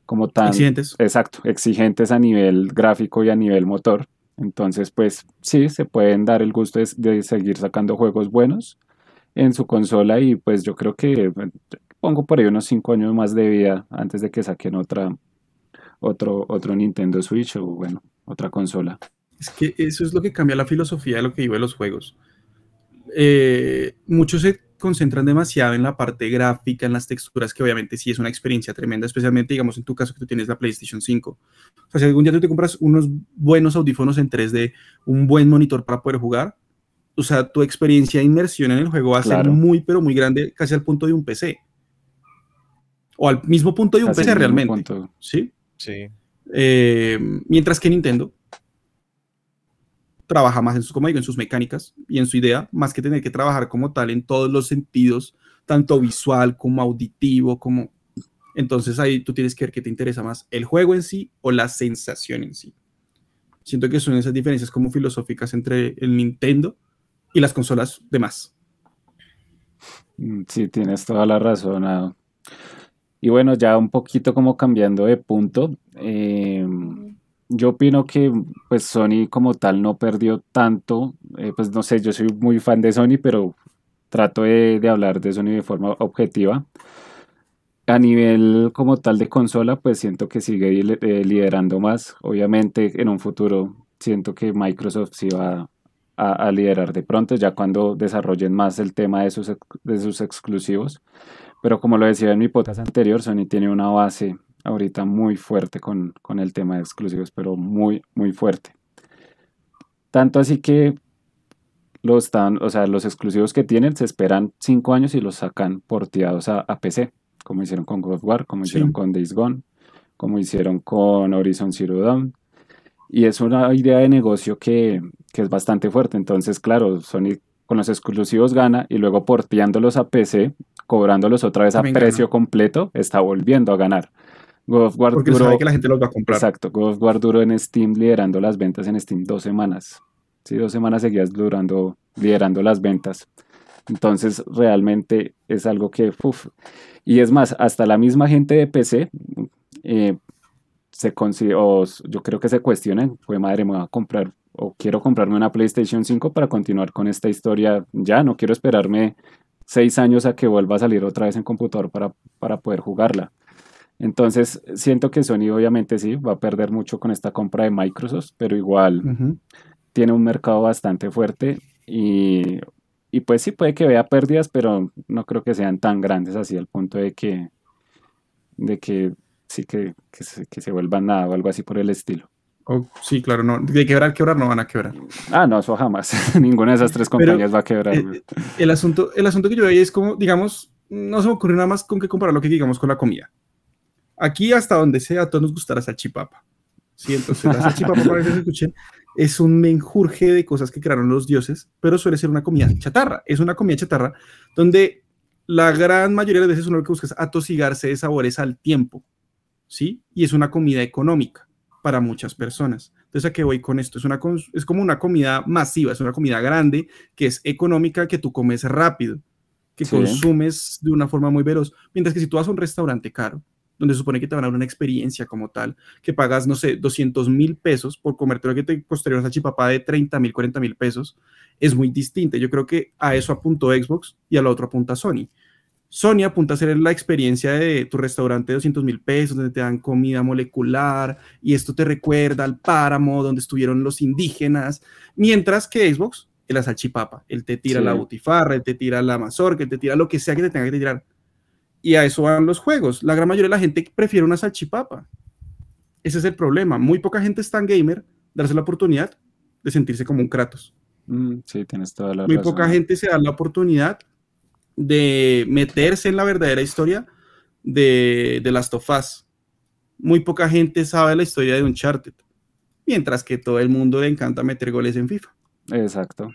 como tan, Accidentes. exacto, exigentes a nivel gráfico y a nivel motor. Entonces, pues sí, se pueden dar el gusto de, de seguir sacando juegos buenos en su consola y pues yo creo que eh, pongo por ahí unos 5 años más de vida antes de que saquen otra, otro, otro Nintendo Switch o bueno, otra consola. Es que eso es lo que cambia la filosofía de lo que vive los juegos. Eh, muchos se concentran demasiado en la parte gráfica, en las texturas, que obviamente sí es una experiencia tremenda, especialmente, digamos, en tu caso que tú tienes la PlayStation 5. O sea, si algún día tú te compras unos buenos audífonos en 3D, un buen monitor para poder jugar, o sea, tu experiencia de inmersión en el juego va a ser Claro. muy, pero muy grande, casi al punto de un PC. O al mismo punto de un PC realmente. punto. ¿Sí? Sí. Eh, mientras que Nintendo trabaja más en sus, como digo, en sus mecánicas y en su idea, más que tener que trabajar como tal en todos los sentidos, tanto visual como auditivo, como... Entonces ahí tú tienes que ver qué te interesa más, el juego en sí o la sensación en sí. Siento que son esas diferencias como filosóficas entre el Nintendo y las consolas demás. Mm, Sí, tienes toda la razón. Ado. Y bueno, ya un poquito como cambiando de punto, eh, yo opino que pues Sony como tal no perdió tanto, eh, pues no sé, yo soy muy fan de Sony, pero trato de, de hablar de Sony de forma objetiva. A nivel como tal de consola, pues siento que sigue eh, liderando más. Obviamente en un futuro siento que Microsoft sí va a, a liderar de pronto, ya cuando desarrollen más el tema de sus, de sus exclusivos. Pero como lo decía en mi podcast anterior, Sony tiene una base ahorita muy fuerte con, con el tema de exclusivos, pero muy, muy fuerte. Tanto así que los, están, o sea, los exclusivos que tienen se esperan 5 años y los sacan porteados a, a PC, como hicieron con God of War, como Sí. hicieron con Days Gone, como hicieron con Horizon Zero Dawn. Y es una idea de negocio que, que es bastante fuerte. Entonces, claro, Sony con los exclusivos gana y luego porteándolos a PC, cobrándolos otra vez a También precio gana. completo, está volviendo a ganar. God of War Porque duró- sabe que la gente los va a comprar. Exacto, God of War duró en Steam liderando las ventas en Steam dos semanas. Sí, dos semanas seguidas durando, liderando las ventas. Entonces, realmente es algo que, uf. Y es más, hasta la misma gente de PC eh, se o yo creo que se cuestionan, fue madre, me voy a comprar o quiero comprarme una PlayStation 5 para continuar con esta historia ya, no quiero esperarme seis años a que vuelva a salir otra vez en computador para, para poder jugarla. Entonces, siento que Sony obviamente sí va a perder mucho con esta compra de Microsoft, pero igual tiene un mercado bastante fuerte y, y pues sí puede que vea pérdidas, pero no creo que sean tan grandes así al punto de que, de que sí que, que se, que se vuelvan nada o algo así por el estilo. Oh, sí, claro, no. De quebrar, quebrar no van a quebrar. Ah, no, eso jamás. Ninguna de esas tres Pero, compañías va a quebrar. Eh, eh, el, asunto, el asunto que yo veía es como, digamos, no se me ocurre nada más con que comparar lo que digamos con la comida. Aquí hasta donde sea, a todos nos gusta la salchipapa. Sí, entonces la salchipapa, para que se escuchen, es un menjurje de cosas que crearon los dioses, pero suele ser una comida chatarra. Es una comida chatarra donde la gran mayoría de las veces uno lo que busca es atosigarse de sabores al tiempo, ¿sí? Y es una comida económica para muchas personas. Entonces, ¿a qué voy con esto? Es, una, es como una comida masiva, es una comida grande, que es económica, que tú comes rápido, que Sí. consumes de una forma muy veloz. Mientras que si tú vas a un restaurante caro, donde se supone que te van a dar una experiencia como tal, que pagas, no sé, 200 mil pesos por comerte lo que te costaría una salchipapa de 30 mil, 40 mil pesos, es muy distinta. Yo creo que a eso apuntó Xbox y a lo otro apunta Sony. Sony apunta a hacer la experiencia de tu restaurante de 200 mil pesos, donde te dan comida molecular y esto te recuerda al páramo donde estuvieron los indígenas, mientras que Xbox es la salchipapa. Él te tira Sí. la butifarra, él te tira la mazorca, él te tira lo que sea que te tenga que tirar. Y a eso van los juegos. La gran mayoría de la gente prefiere una salchipapa. Ese es el problema. Muy poca gente es tan gamer darse la oportunidad de sentirse como un Kratos. Mm, sí, tienes toda la Muy razón. poca gente se da la oportunidad de meterse en la verdadera historia de, de Last of Us. Muy poca gente sabe la historia de Uncharted. Mientras que todo el mundo le encanta meter goles en FIFA. Exacto.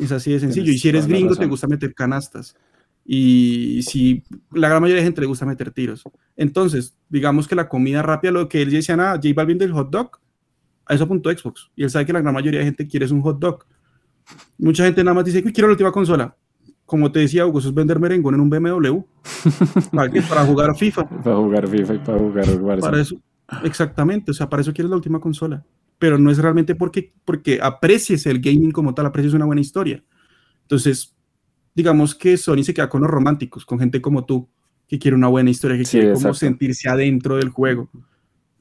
Es así de sencillo. Tienes Y si eres gringo, te gusta meter canastas. Y si la gran mayoría de gente le gusta meter tiros. Entonces, digamos que la comida rápida, lo que él decía, nada, J Balvin del hot dog, a eso apuntó Xbox. Y él sabe que la gran mayoría de gente quiere es un hot dog. Mucha gente nada más dice, quiero la última consola. Como te decía, Hugo, eso es vender merengón en un BMW. ¿Para qué? Para jugar FIFA. Para jugar FIFA y para jugar Warzone. Para eso, exactamente. O sea, para eso quieres la última consola. Pero no es realmente porque, porque aprecies el gaming como tal, aprecies una buena historia. Entonces, digamos que Sony se queda con los románticos, con gente como tú, que quiere una buena historia, que Sí, quiere como exacto. sentirse adentro del juego.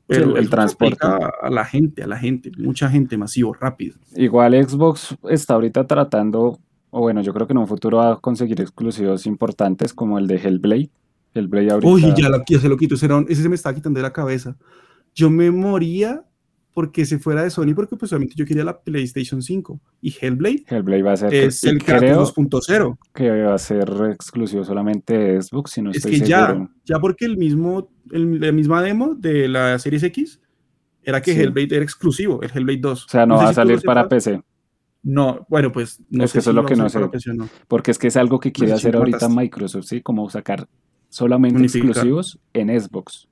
Sí, el- transporte. A la gente, a la gente, mucha gente, masivo, rápido. Igual Xbox está ahorita tratando, o bueno, yo creo que en un futuro va a conseguir exclusivos importantes como el de Hellblade. Hellblade ahorita. Uy, ya, ya se lo quito, ese, ese se me está quitando de la cabeza. Yo me moría porque se fuera de Sony, porque pues obviamente yo quería la PlayStation 5 y Hellblade Hellblade va a ser. es el Kratos creo 2.0. que va a ser exclusivo solamente de Xbox, si no Es estoy que ya, seguro. ya porque el mismo, el- la misma demo de la Series X era que Sí. Hellblade era exclusivo, el Hellblade 2. O sea, no, sé va a si salir para sepas. PC, No, bueno, pues no Es sé que eso es lo que no sé. No. porque es que es algo que quiere Pues sí, hacer ahorita. Microsoft, ¿sí? Como sacar solamente Unificar. exclusivos en Xbox.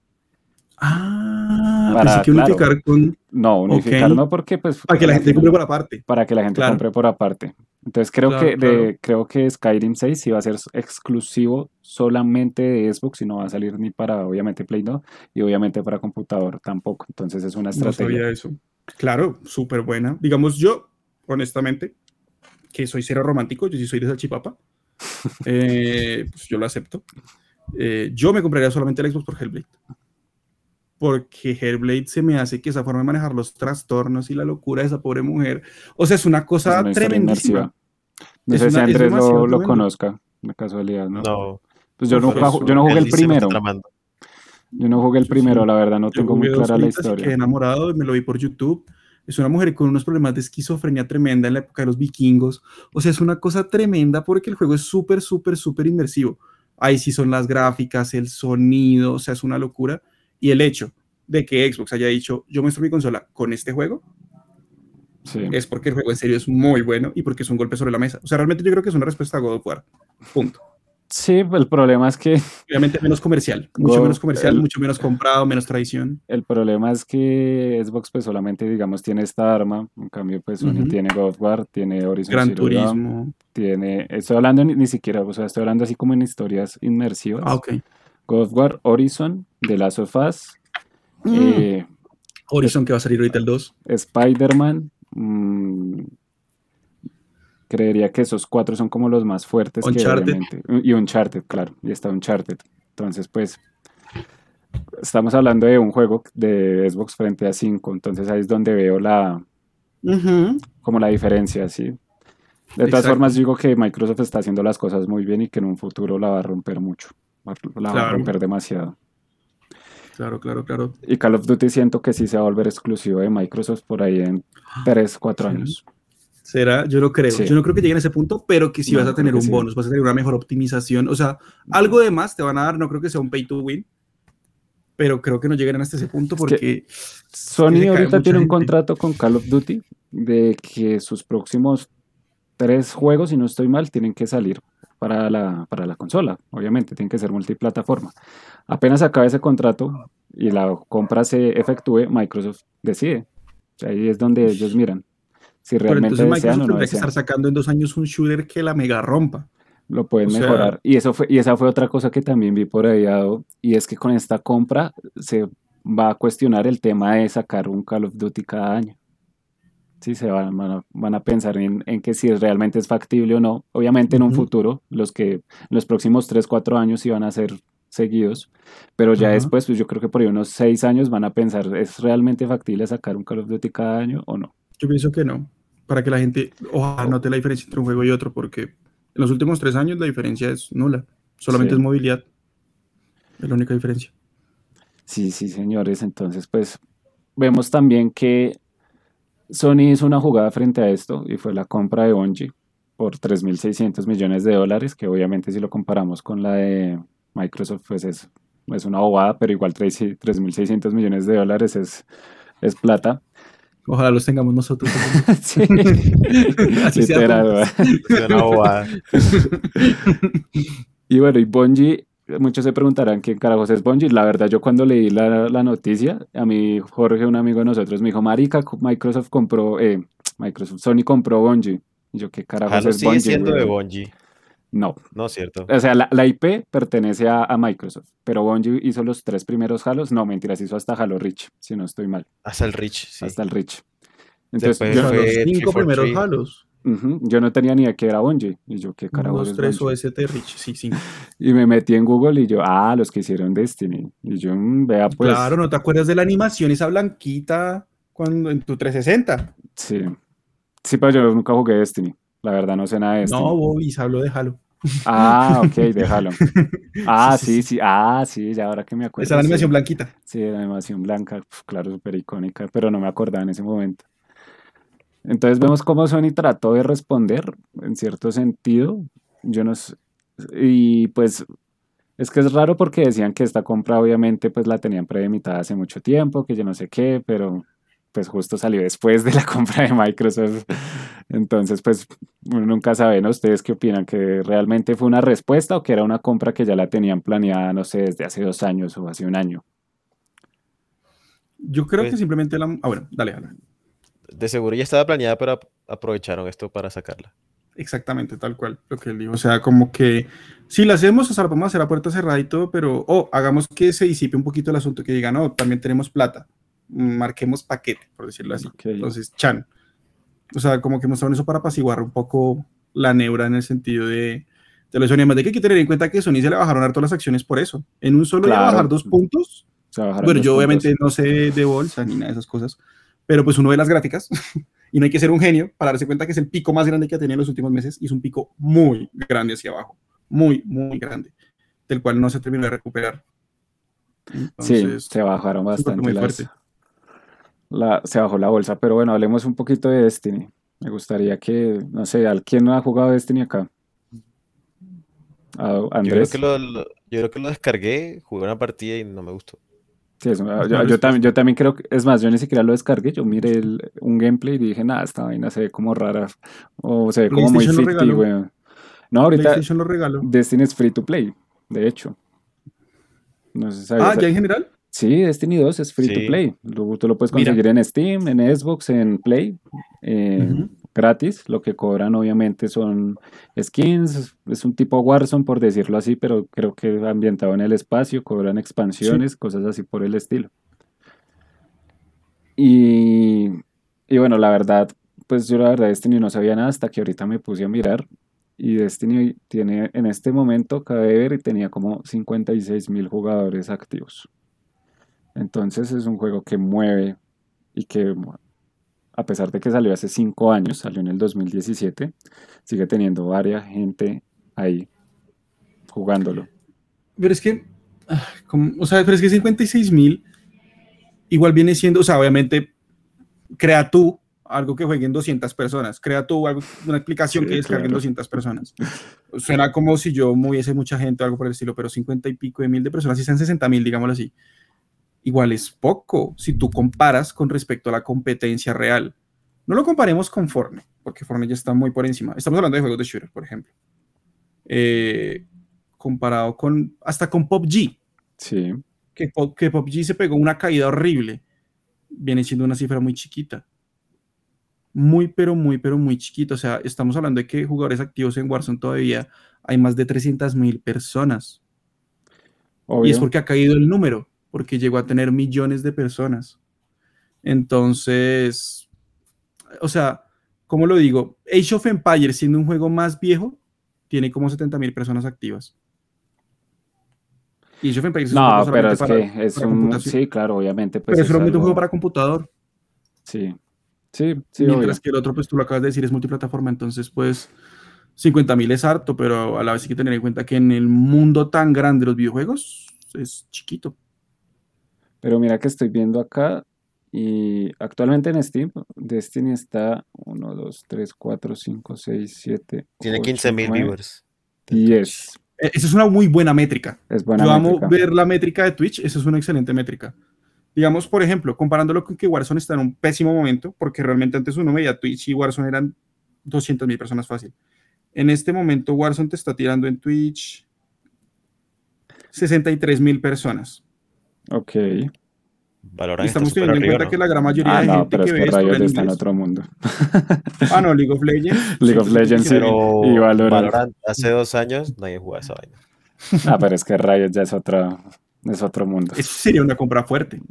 Ah, Para- pensé que claro. unificar con. No, unificar no, porque pues. Para que la gente compre por aparte. para que la gente Claro. compre por aparte. Entonces creo Claro, que de, claro. creo que Skyrim 6 sí va a ser exclusivo solamente de Xbox y no va a salir ni para obviamente Play 2 y obviamente para computador tampoco. Entonces es una No estrategia. sabía eso. Claro, súper buena. Digamos, yo, honestamente, que soy cero romántico, yo sí soy de salchipapa, eh, pues yo lo acepto. Eh, yo me compraría solamente el Xbox por Hellblade. Porque Hellblade se me hace que esa forma de manejar los trastornos y la locura de esa pobre mujer. O sea, es una Es cosa una historia tremendísima. No Es sé si una- es Andrés lo, conozca de casualidad, ¿no? No. Pues yo, nunca, eso, yo no jugué el que primero. Yo no jugué el primero, la verdad, no tengo muy clara la historia. enamorado, me lo vi por YouTube. Es una mujer con unos problemas de esquizofrenia tremenda en la época de los vikingos. O sea, es una cosa tremenda porque el juego es súper, súper, súper inmersivo. Ahí sí son las gráficas, el sonido, o sea, es una locura. Y el hecho de que Xbox haya dicho, yo muestro mi consola con este juego, Sí. es porque el juego en serio es muy bueno y porque es un golpe sobre la mesa. O sea, realmente yo creo que es una respuesta a God of War. Punto. Sí, el problema es que Obviamente menos comercial, mucho menos comercial, el- mucho menos comprado, menos tradición. El problema es que Xbox pues solamente digamos tiene esta arma, en cambio pues Sony tiene God of War, tiene Horizon Gran Zero Dawn, turismo. tiene, estoy hablando ni, ni siquiera, o sea, estoy hablando así como en historias inmersivas. Ah, ok. God of War, Horizon, The Last of Us, Mm. eh, Horizon que va a salir ahorita el 2. Spider-Man, mm, creería que esos cuatro son como los más fuertes que Uncharted. y Uncharted, claro, y está Uncharted. Entonces pues estamos hablando de un juego de Xbox frente a 5, entonces ahí es donde veo la, como la diferencia, ¿sí? De todas Exacto. formas, digo que Microsoft está haciendo las cosas muy bien y que en un futuro la va a romper mucho. La va a romper demasiado. Claro, claro, claro. Y Call of Duty siento que sí se va a volver exclusivo de Microsoft por ahí en 3, 4 Sí. años. Será, yo no creo. Sí. Yo no creo que lleguen a ese punto, pero que sí No, vas a tener un sí. bonus, vas a tener una mejor optimización. O sea, algo de más te van a dar, no creo que sea un pay to win, pero creo que no llegarán hasta ese punto Es que- porque Sony ahorita tiene un contrato con Call of Duty de que sus próximos tres juegos, si no estoy mal, tienen que salir para la, para la consola. Obviamente, tienen que ser multiplataforma. Apenas acabe ese contrato y la compra se efectúe, Microsoft decide. Ahí es donde ellos miran si pero realmente entonces desean Microsoft no tendría que estar sacando en dos años un shooter que la mega rompa. Lo pueden o sea- mejorar. Y eso fue, y esa fue otra cosa que también vi por ahí, Ado, y es que con esta compra se va a cuestionar el tema de sacar un Call of Duty cada año. Sí, se van, van a, van a pensar en, en que si realmente es factible o no. Obviamente en un futuro, los que en los próximos 3, 4 años iban a ser seguidos, pero ya después, pues yo creo que por ahí unos 6 años van a pensar, ¿es realmente factible sacar un Call of Duty cada año o no? Yo pienso que no, para que la gente ojalá note la diferencia entre un juego y otro, porque en los últimos tres años la diferencia es nula. Solamente Sí. es movilidad. Es la única diferencia. Sí, sí, señores. Entonces, pues vemos también que Sony hizo una jugada frente a esto y fue la compra de Bungie por 3.600 millones de dólares, que obviamente si lo comparamos con la de Microsoft, pues es, es una bobada, pero igual 3 3.600 millones de dólares es, es plata. Ojalá los tengamos nosotros. sí, Así sea literal, todo. ¿verdad? Es una bobada. Y bueno, y Bungie, muchos se preguntarán quién carajos es Bungie. La verdad, yo cuando leí la, la noticia, a mí Jorge, un amigo de nosotros, me dijo, marica, Microsoft compró, eh, Microsoft, Sony compró Bungie. Y yo, ¿qué carajos Halo es sigue Bungie? siendo de weón?" Bungie. No, No, cierto. o sea, la, la IP pertenece a, a Microsoft, pero Bungie hizo los tres primeros Halos. No, mentiras, hizo hasta Halo Reach, si no estoy mal, Hasta el Rich, sí. hasta el Reach. Entonces, Después yo, fue los cinco 343. primeros halos. yo no tenía ni idea que era Bungie. Y yo, ¿qué carajos Los es tres? OST Rich, sí, cinco. Y me metí en Google y yo, ah, los que hicieron Destiny. Y yo, mm, vea, pues. claro, ¿no te acuerdas de la animación esa blanquita cuando en tu 360? Sí. Sí, pero yo nunca jugué Destiny. La verdad, no sé nada de Destiny. No, Bobby, se habló de Halo. Ah, ok, déjalo. Ah, Sí, sí, Ah, sí, ya ahora que me acuerdo. Esa la sí. animación blanquita. Sí, la animación blanca, claro, súper icónica, pero no me acordaba en ese momento. Entonces vemos cómo Sony trató de responder en cierto sentido. Yo no sé. Y pues es que es raro porque decían que esta compra obviamente pues la tenían premeditada hace mucho tiempo, que yo no sé qué, pero pues justo salió después de la compra de Microsoft. Entonces pues uno nunca sabe, ¿no? ¿Ustedes qué opinan? ¿Que realmente fue una respuesta o que era una compra que ya la tenían planeada, no sé, desde hace dos años o hace un año? Yo creo Pues- que simplemente la. Ah, bueno, dale, dale. De seguro ya estaba planeada, pero ap- aprovecharon esto para sacarla. Exactamente, tal cual, lo que él dijo. O sea, como que si la hacemos, o sea, la podemos hacer a puerta cerrada y todo, pero, o hagamos que se disipe un poquito el asunto, que digan, no, también tenemos plata, marquemos paquete, por decirlo así. Ok. Entonces, chan. O sea, como que mostraron eso para apaciguar un poco la neura en el sentido de, de lo de Sony. Además de que hay que tener en cuenta que Sony se le bajaron harto las acciones por eso. En un solo día Claro. bajar dos puntos. Bueno, yo puntos. obviamente no sé de bolsa ni nada de esas cosas, pero pues uno ve las gráficas y no hay que ser un genio para darse cuenta que es el pico más grande que ha tenido en los últimos meses y es un pico muy grande hacia abajo, muy, muy grande, del cual no se terminó de recuperar. Sí, Entonces, se bajaron bastante las-. La, se bajó la bolsa, pero bueno, hablemos un poquito de Destiny. Me gustaría que, no sé, ¿al quién no ha jugado Destiny acá? ¿A Yo creo, Andrés? que lo, lo- yo creo que lo descargué, jugué una partida y no me gustó. Sí, eso, yo, Claro, yo es- también, yo también creo que, es más, yo ni siquiera lo descargué, yo miré el- un gameplay y dije, nada, esta vaina se ve como rara, o se ve como muy ficti, weón. No, ahorita lo. Destiny es free to play, de hecho. No sé si sabías. Ah, ya en general. Sí, Destiny 2 es free to play. Lo- tú lo puedes Mira. conseguir en Steam, en Xbox, en Play, eh, gratis. Lo que cobran obviamente son skins, es un tipo Warzone por decirlo así, pero creo que ambientado en el espacio, cobran expansiones, cosas así por el estilo. Y, y bueno, la verdad, pues yo la verdad Destiny no sabía nada hasta que ahorita me puse a mirar. Y Destiny tiene en este momento, acabé de ver, y tenía como 56 mil jugadores activos. Entonces es un juego que mueve y que, a pesar de que salió hace 5 años, salió en el 2017, sigue teniendo varias gente ahí jugándolo. Pero es que, ah, como- o sea, pero es que 56 mil igual viene siendo, o sea, obviamente, crea tú algo que jueguen 200 personas, crea tú algo- una aplicación Sí, que descarguen claro. 200 personas. Suena como si yo moviese mucha gente o algo por el estilo, pero 50 y pico de mil de personas, si sean 60 mil, digámoslo así, igual es poco si tú comparas con respecto a la competencia real. No lo comparemos con Fortnite, porque Fortnite ya está muy por encima. Estamos hablando de juegos de shooter, por ejemplo. Eh, comparado con, hasta con PUBG, Sí, que, Pop- que PUBG se pegó una caída horrible, viene siendo una cifra muy chiquita. Muy, pero muy, pero muy chiquita. O sea, estamos hablando de que jugadores activos en Warzone todavía hay más de 300 mil personas. Y es porque ha caído el número, porque llegó a tener millones de personas. Entonces, o sea, ¿cómo lo digo? Age of Empires, siendo un juego más viejo, tiene como 70 mil personas activas. Y Age of Empires es un No, pero es para- que es un... Sí, claro, obviamente. Pues pero es solamente un juego para computador. Sí, sí, sí, obvio. mientras que el otro, pues tú lo acabas de decir, es multiplataforma. Entonces, pues, 50 mil es harto, pero a la vez hay que tener en cuenta que en el mundo tan grande de los videojuegos es chiquito. Pero mira que estoy viendo acá y actualmente en Steam, Destiny está 1, 2, 3, 4, 5, 6, 7, Tiene 15 mil viewers. 10. Eh, Esa es una muy buena métrica. Es buena Yo amo métrica. ver la métrica de Twitch, esa es una excelente métrica. Digamos, por ejemplo, comparándolo con que Warzone está en un pésimo momento, porque realmente antes uno veía Twitch y Warzone eran 200 mil personas fácil. En este momento Warzone te está tirando en Twitch 63 mil personas. Ok. Valorant Y está estamos teniendo en arriba, cuenta ¿no? que la gran mayoría Ah, de no, gente pero que es ve que esto Riot habla está en otro mundo. Ah, no, League of Legends. League of Legends, sí. Pero Y Valorant. hace dos años nadie jugaba esa vaina. Ah, pero es que Riot ya es otro, es otro mundo. Eso sería una compra fuerte.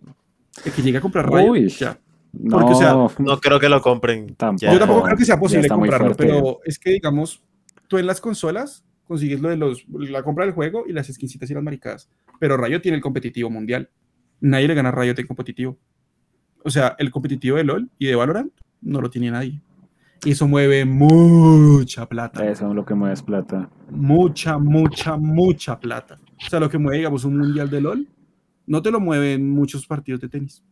El que llegue a comprar Riot, Uy. ya. No, porque, o sea, No creo que lo compren. Tampoco. Yo tampoco creo que sea posible comprarlo, pero es que, digamos, tú en las consolas consigues lo de los, la compra del juego y las skincitas y las maricadas. Pero Riot tiene el competitivo mundial. Nadie le gana a Riot en competitivo. O sea, el competitivo de LOL y de Valorant no lo tiene nadie. Y eso mueve mucha plata. Eso es lo que mueve es plata. Mucha, mucha, mucha plata. O sea, lo que mueve, digamos, un mundial de LOL, no te lo mueven muchos partidos de tenis.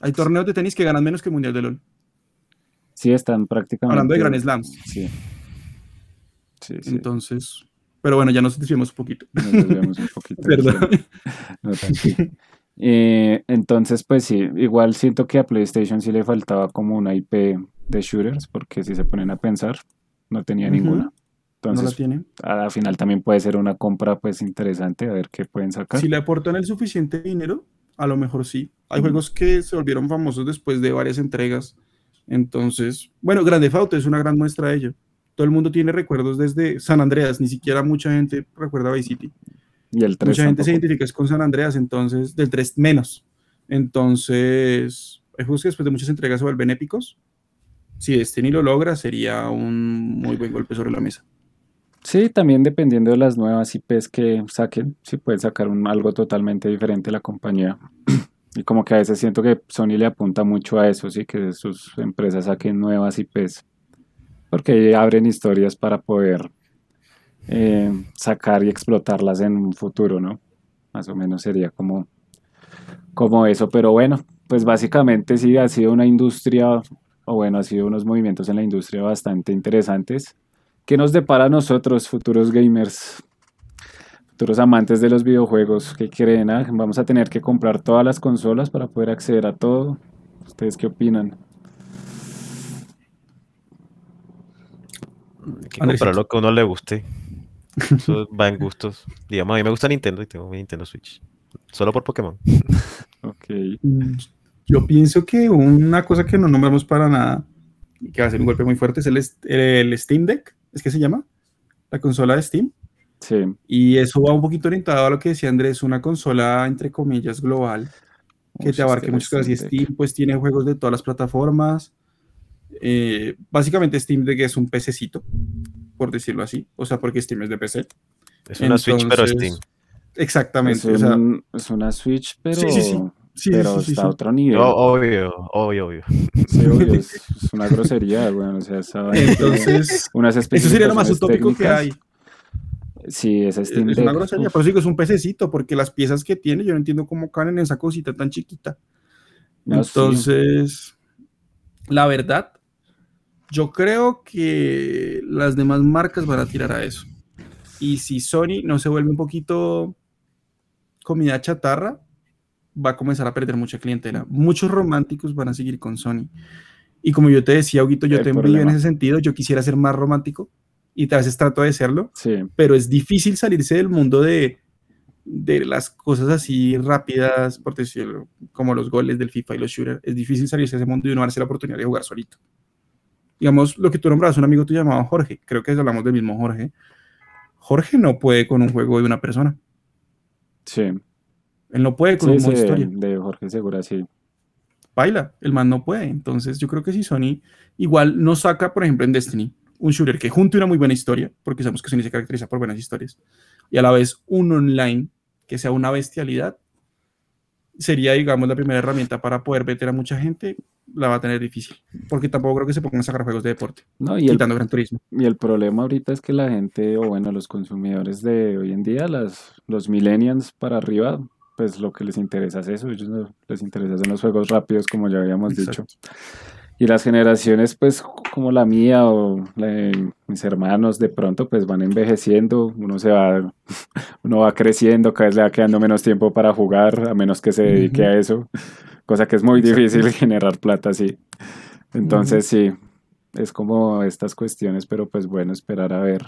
Hay torneos de tenis que ganan menos que el mundial de LOL. Sí, están prácticamente. Hablando de Grand Slams. Sí. Sí, sí. Entonces, pero bueno, ya nos desviamos un poquito. Nos desviamos un poquito. No. Eh, entonces, pues sí, igual siento que a PlayStation sí le faltaba como una IP de shooters, porque si se ponen a pensar, no tenía ninguna. no la Entonces, tiene. al final también puede ser una compra pues interesante, a ver qué pueden sacar. Si le aportan el suficiente dinero, a lo mejor sí. Hay juegos que se volvieron famosos después de varias entregas. Entonces, bueno, Grand Theft Auto es una gran muestra de ello. Todo el mundo tiene recuerdos desde San Andreas, ni siquiera mucha gente recuerda Vice City. Y el 3 Mucha gente se identifica con San Andreas, entonces, del 3 menos. Entonces, hay juegos que después de muchas entregas se vuelven épicos. Si Destiny lo logra, sería un muy buen golpe sobre la mesa. Sí, también dependiendo de las nuevas IPs que saquen, sí pueden sacar un, algo totalmente diferente la compañía. Y como que a veces siento que Sony le apunta mucho a eso, sí, que sus empresas saquen nuevas IPs, porque abren historias para poder eh, sacar y explotarlas en un futuro, ¿no? Más o menos sería como, como eso, pero bueno, pues básicamente sí ha sido una industria, o bueno, ha sido unos movimientos en la industria bastante interesantes. ¿Qué nos depara a nosotros, futuros gamers, futuros amantes de los videojuegos? ¿Qué creen? ah? ¿Vamos a tener que comprar todas las consolas para poder acceder a todo? ¿Ustedes qué opinan? Que Andresito. comprar lo que a uno le guste. Eso va en gustos. Digamos, a mí me gusta Nintendo y tengo mi Nintendo Switch. Solo por Pokémon. Ok. Mm, Yo pienso que una cosa que no nombramos para nada y que va a ser un golpe muy fuerte es el, el Steam Deck, ¿es que se llama? La consola de Steam. Sí, Y eso va un poquito orientado a lo que decía Andrés, una consola entre comillas global que Uy, te abarque muchas cosas. Y. Steam pues tiene juegos de todas las plataformas. Eh, básicamente Steam Deck es un PCcito, por decirlo así. O sea, porque Steam es de PC. Es una Switch, pero Steam. Exactamente. es, o sea, un- es una Switch, pero, Sí, sí, sí. sí, pero sí, sí, está sí. a otro nivel. Yo, obvio, obvio, obvio. Sí, obvio, es, es una grosería, bueno, o sea, esa Entonces, unas eso sería lo más utópico que hay. Sí, esa Es Steam es una grosería, uf, por eso digo, es un pececito, porque las piezas que tiene, yo no entiendo cómo caben en esa cosita tan chiquita. No, sí. Entonces, la verdad, yo creo que las demás marcas van a tirar a eso. Y si Sony no se vuelve un poquito comida chatarra, va a comenzar a perder mucha clientela. Muchos románticos van a seguir con Sony. Y como yo te decía, Huguito, yo El te envío en ese sentido, yo quisiera ser más romántico y a veces trato de serlo, Sí, pero es difícil salirse del mundo de, de las cosas así rápidas, por decirlo, como los goles del FIFA y los shooters. Es difícil salirse de ese mundo y uno darse la oportunidad de jugar solito. Digamos, lo que tú nombrabas, un amigo tuyo llamado Jorge, creo que hablamos del mismo Jorge. Jorge no puede con un juego de una persona. sí. Él no puede con Sí, un modo sí, historia. de Jorge Segura, sí. Baila, el man no puede. Entonces, yo creo que si Sony igual no saca, por ejemplo, en Destiny, un shooter que junte una muy buena historia, porque sabemos que Sony se caracteriza por buenas historias, y a la vez un online que sea una bestialidad, sería, digamos, la primera herramienta para poder meter a mucha gente, la va a tener difícil, porque tampoco creo que se pongan a sacar juegos de deporte, No, y el, quitando Gran Turismo. y el problema ahorita es que la gente, o bueno, los consumidores de hoy en día, las, los millennials para arriba, pues lo que les interesa es eso, ellos no les interesa son los juegos rápidos, como ya habíamos dicho. Y las generaciones, pues como la mía o la de mis hermanos, de pronto, pues van envejeciendo, uno se va, uno va creciendo, cada vez le va quedando menos tiempo para jugar, a menos que se dedique a eso, cosa que es muy difícil generar plata así. Entonces sí, es como estas cuestiones, pero pues bueno, esperar a ver.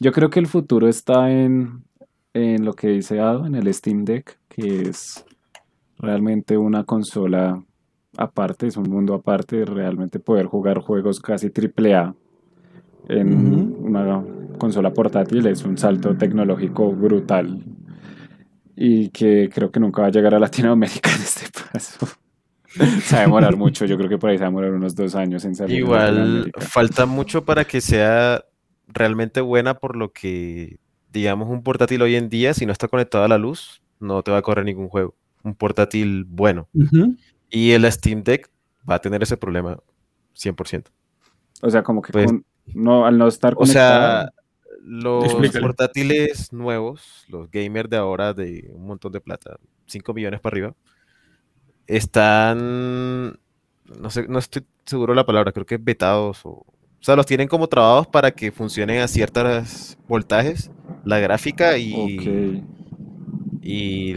Yo creo que el futuro está en, en lo que dice Ado, en el Steam Deck, que es realmente una consola aparte, es un mundo aparte, realmente poder jugar juegos casi AAA en una consola portátil es un salto tecnológico brutal y que creo que nunca va a llegar a Latinoamérica en este paso. se va a demorar mucho, yo creo que por ahí se va a demorar unos dos años en salir. Igual falta mucho para que sea realmente buena por lo que, digamos, un portátil hoy en día, si no está conectado a la luz, no te va a correr ningún juego. Un portátil bueno. Y el Steam Deck va a tener ese problema 100%. O sea, como que pues no, al no estar conectado. O sea, los portátiles nuevos, los gamers de ahora de un montón de plata, 5 millones para arriba, están, no sé, no estoy seguro de la palabra, creo que vetados o, o sea, los tienen como trabados para que funcionen a ciertos voltajes, la gráfica y, y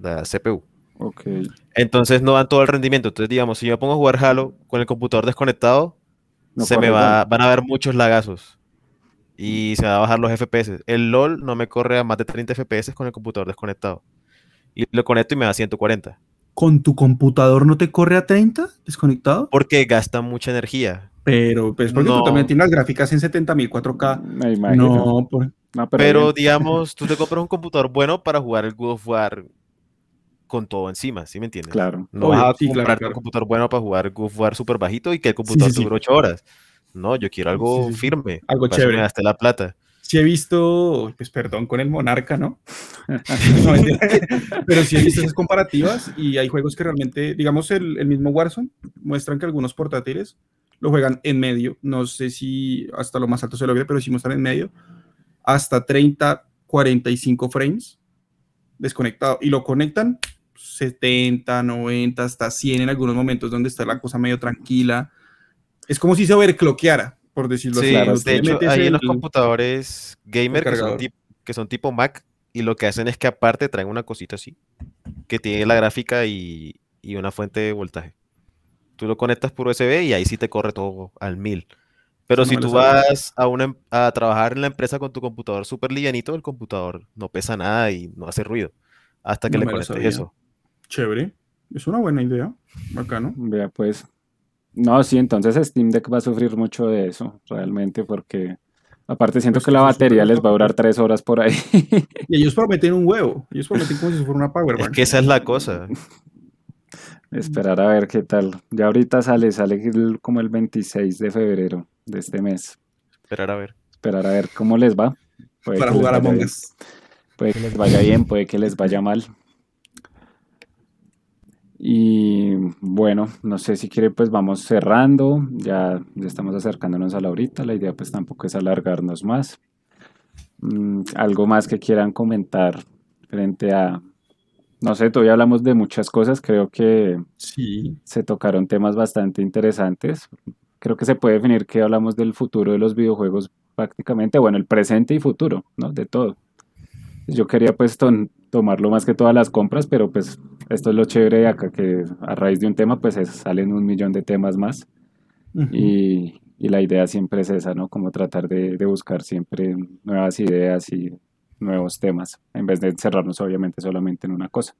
la CPU. Okay. Entonces no dan todo el rendimiento. Entonces, digamos, si yo pongo a jugar Halo con el computador desconectado, se me va, van a haber muchos lagazos y se va a bajar los FPS. El LOL no me corre a más de 30 FPS con el computador desconectado. Y lo conecto y me da 140. ¿Con tu computador no te corre a 30 desconectado? Porque gasta mucha energía. Pero pues porque tú también tienes las gráficas en 70.000 4K. Me No, por... no, pero, digamos, tú te compras un computador bueno para jugar el God of War con todo encima, ¿sí me entiendes? Claro. No vas a comprar un computador bueno para jugar War súper bajito y que el computador dure 8 horas. No, yo quiero algo firme. Algo chévere. hasta la plata. Sí he visto, pues perdón con el Monarca, ¿no? pero sí he visto esas comparativas y hay juegos que realmente, digamos, el, el, mismo Warzone muestran que algunos portátiles lo juegan en medio. No sé si hasta lo más alto se logra, pero sí muestran en medio. Hasta 30, 45 frames desconectado y lo conectan 70, 90, hasta 100 en algunos momentos donde está la cosa medio tranquila es como si se overcloqueara, por decirlo así. Claro, de hecho, hay en los computadores gamer que son, tipo, Mac y lo que hacen es que aparte traen una cosita así, que tiene la gráfica y, una fuente de voltaje. Tú lo conectas por USB y ahí sí te corre todo al mil. Pero si tú vas a, una, em, a trabajar en la empresa con tu computador súper livianito, el computador no pesa nada y no hace ruido hasta que le conectes eso. Chévere. Es una buena idea. Bacano. Vea, pues, no, sí, entonces Steam Deck va a sufrir mucho de eso, realmente, porque aparte siento pues que la batería les va a durar tres horas por ahí. Y ellos prometen un huevo, ellos prometen como si fuera una power Es que esa es la cosa. Esperar a ver qué tal. Ya ahorita sale, sale como el 26 de febrero de este mes. Esperar a ver. Esperar a ver cómo les va. Para jugar a Us. Puede que les vaya bien, puede que les vaya mal. Y bueno, no sé si quiere, pues vamos cerrando. Ya, ya estamos acercándonos a la horita. La idea pues tampoco es alargarnos más. Mm, algo más que quieran comentar frente a, no sé, todavía hablamos de muchas cosas. Creo que sí. se tocaron temas bastante interesantes. Creo que se puede definir que hablamos del futuro de los videojuegos prácticamente, bueno, el presente y futuro, ¿no? De todo. Yo quería pues tomarlo más que todas las compras, pero pues esto es lo chévere de acá, que a raíz de un tema pues salen un millón de temas más. y, y, la idea siempre es esa, ¿no? Como tratar de, de, buscar siempre nuevas ideas y nuevos temas, en vez de encerrarnos obviamente solamente en una cosa.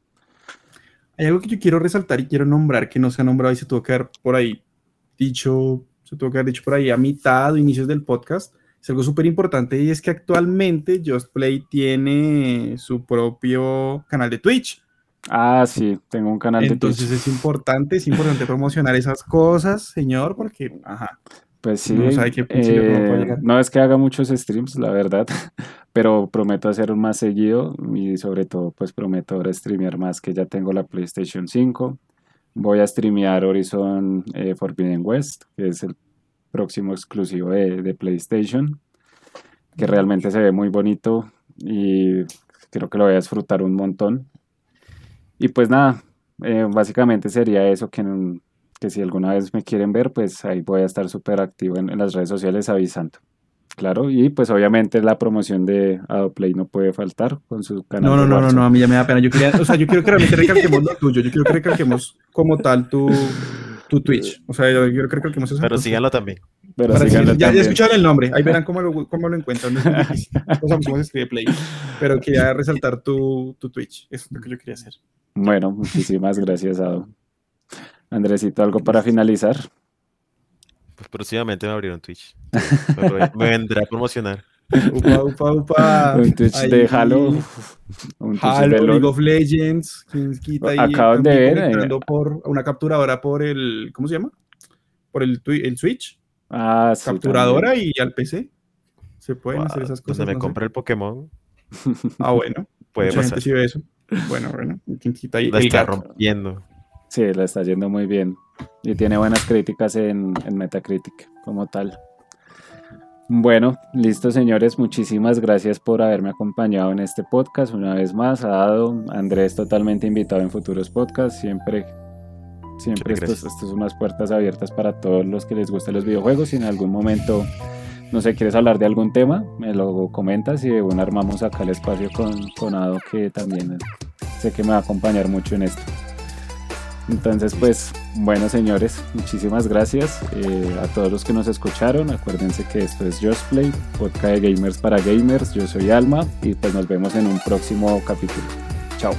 Hay algo que yo quiero resaltar y quiero nombrar que no se ha nombrado y se tuvo que haber por ahí dicho, se tuvo que haber dicho por ahí a mitad o inicios del podcast, es algo súper importante y es que actualmente Just Play tiene su propio canal de Twitch. Ah, sí, tengo un canal de Twitch. Entonces es importante, es importante promocionar esas cosas, señor, porque, ajá. Pues sí, no, eh, no es que haga muchos streams, la verdad, pero prometo hacer más seguido y sobre todo pues prometo streamear más que ya tengo la PlayStation 5. Voy a streamear Horizon eh, Forbidden West, que es el próximo exclusivo de, PlayStation, que realmente se ve muy bonito y creo que lo voy a disfrutar un montón. Y pues nada, eh, básicamente sería eso, que, que si alguna vez me quieren ver, pues ahí voy a estar súper activo en, las redes sociales avisando. Claro, y pues obviamente la promoción de Adoplay no puede faltar con su canal. No, no, no, no, no, a mí ya me da pena. Yo quería, o sea, yo quiero que realmente recalquemos lo tuyo, yo quiero que recalquemos como tal tu, tu Twitch. O sea, yo, creo que Pero síganlo también. Pero seguir- ya, ya escucharon el nombre, ahí verán cómo lo, cómo lo encuentran. No es muy difícil. No sabemos cómo se escribe Play. Pero quería resaltar tu, tu Twitch. Eso es lo que yo quería hacer. Bueno, muchísimas gracias, Ado. Andresito, ¿algo para finalizar? Pues próximamente me abrieron Twitch. Me vendrá a promocionar. Upa, upa, upa. Un Twitch de Halo. Un Twitch de Halo, LOL. League of Legends. ¿quién quita ahí? Acaban de ver, eh. por una capturadora por el. ¿Cómo se llama? Por el, el Switch. Ah, sí, capturadora también. y al PC. Se pueden hacer esas cosas. Donde me no sé. compre el Pokémon, Ah, bueno. puede Mucha gente pasar. sí ve eso. Bueno, bueno. ¿quién quita ahí? La El está gato. rompiendo. Sí, la está yendo muy bien. Y tiene buenas críticas en, en Metacritic, como tal. Bueno, listo, señores. Muchísimas gracias por haberme acompañado en este podcast. Una vez más, ha dado Andrés totalmente invitado en futuros podcasts. Siempre, siempre estos son unas puertas abiertas para todos los que les gustan los videojuegos. Si en algún momento, no sé, quieres hablar de algún tema, me lo comentas y de bueno, armamos acá el espacio con, con Ado, que también sé que me va a acompañar mucho en esto. Entonces, pues, bueno, señores, muchísimas gracias eh, a todos los que nos escucharon. Acuérdense que esto es Just Play, podcast de gamers para gamers. Yo soy Alma y pues nos vemos en un próximo capítulo. Chao.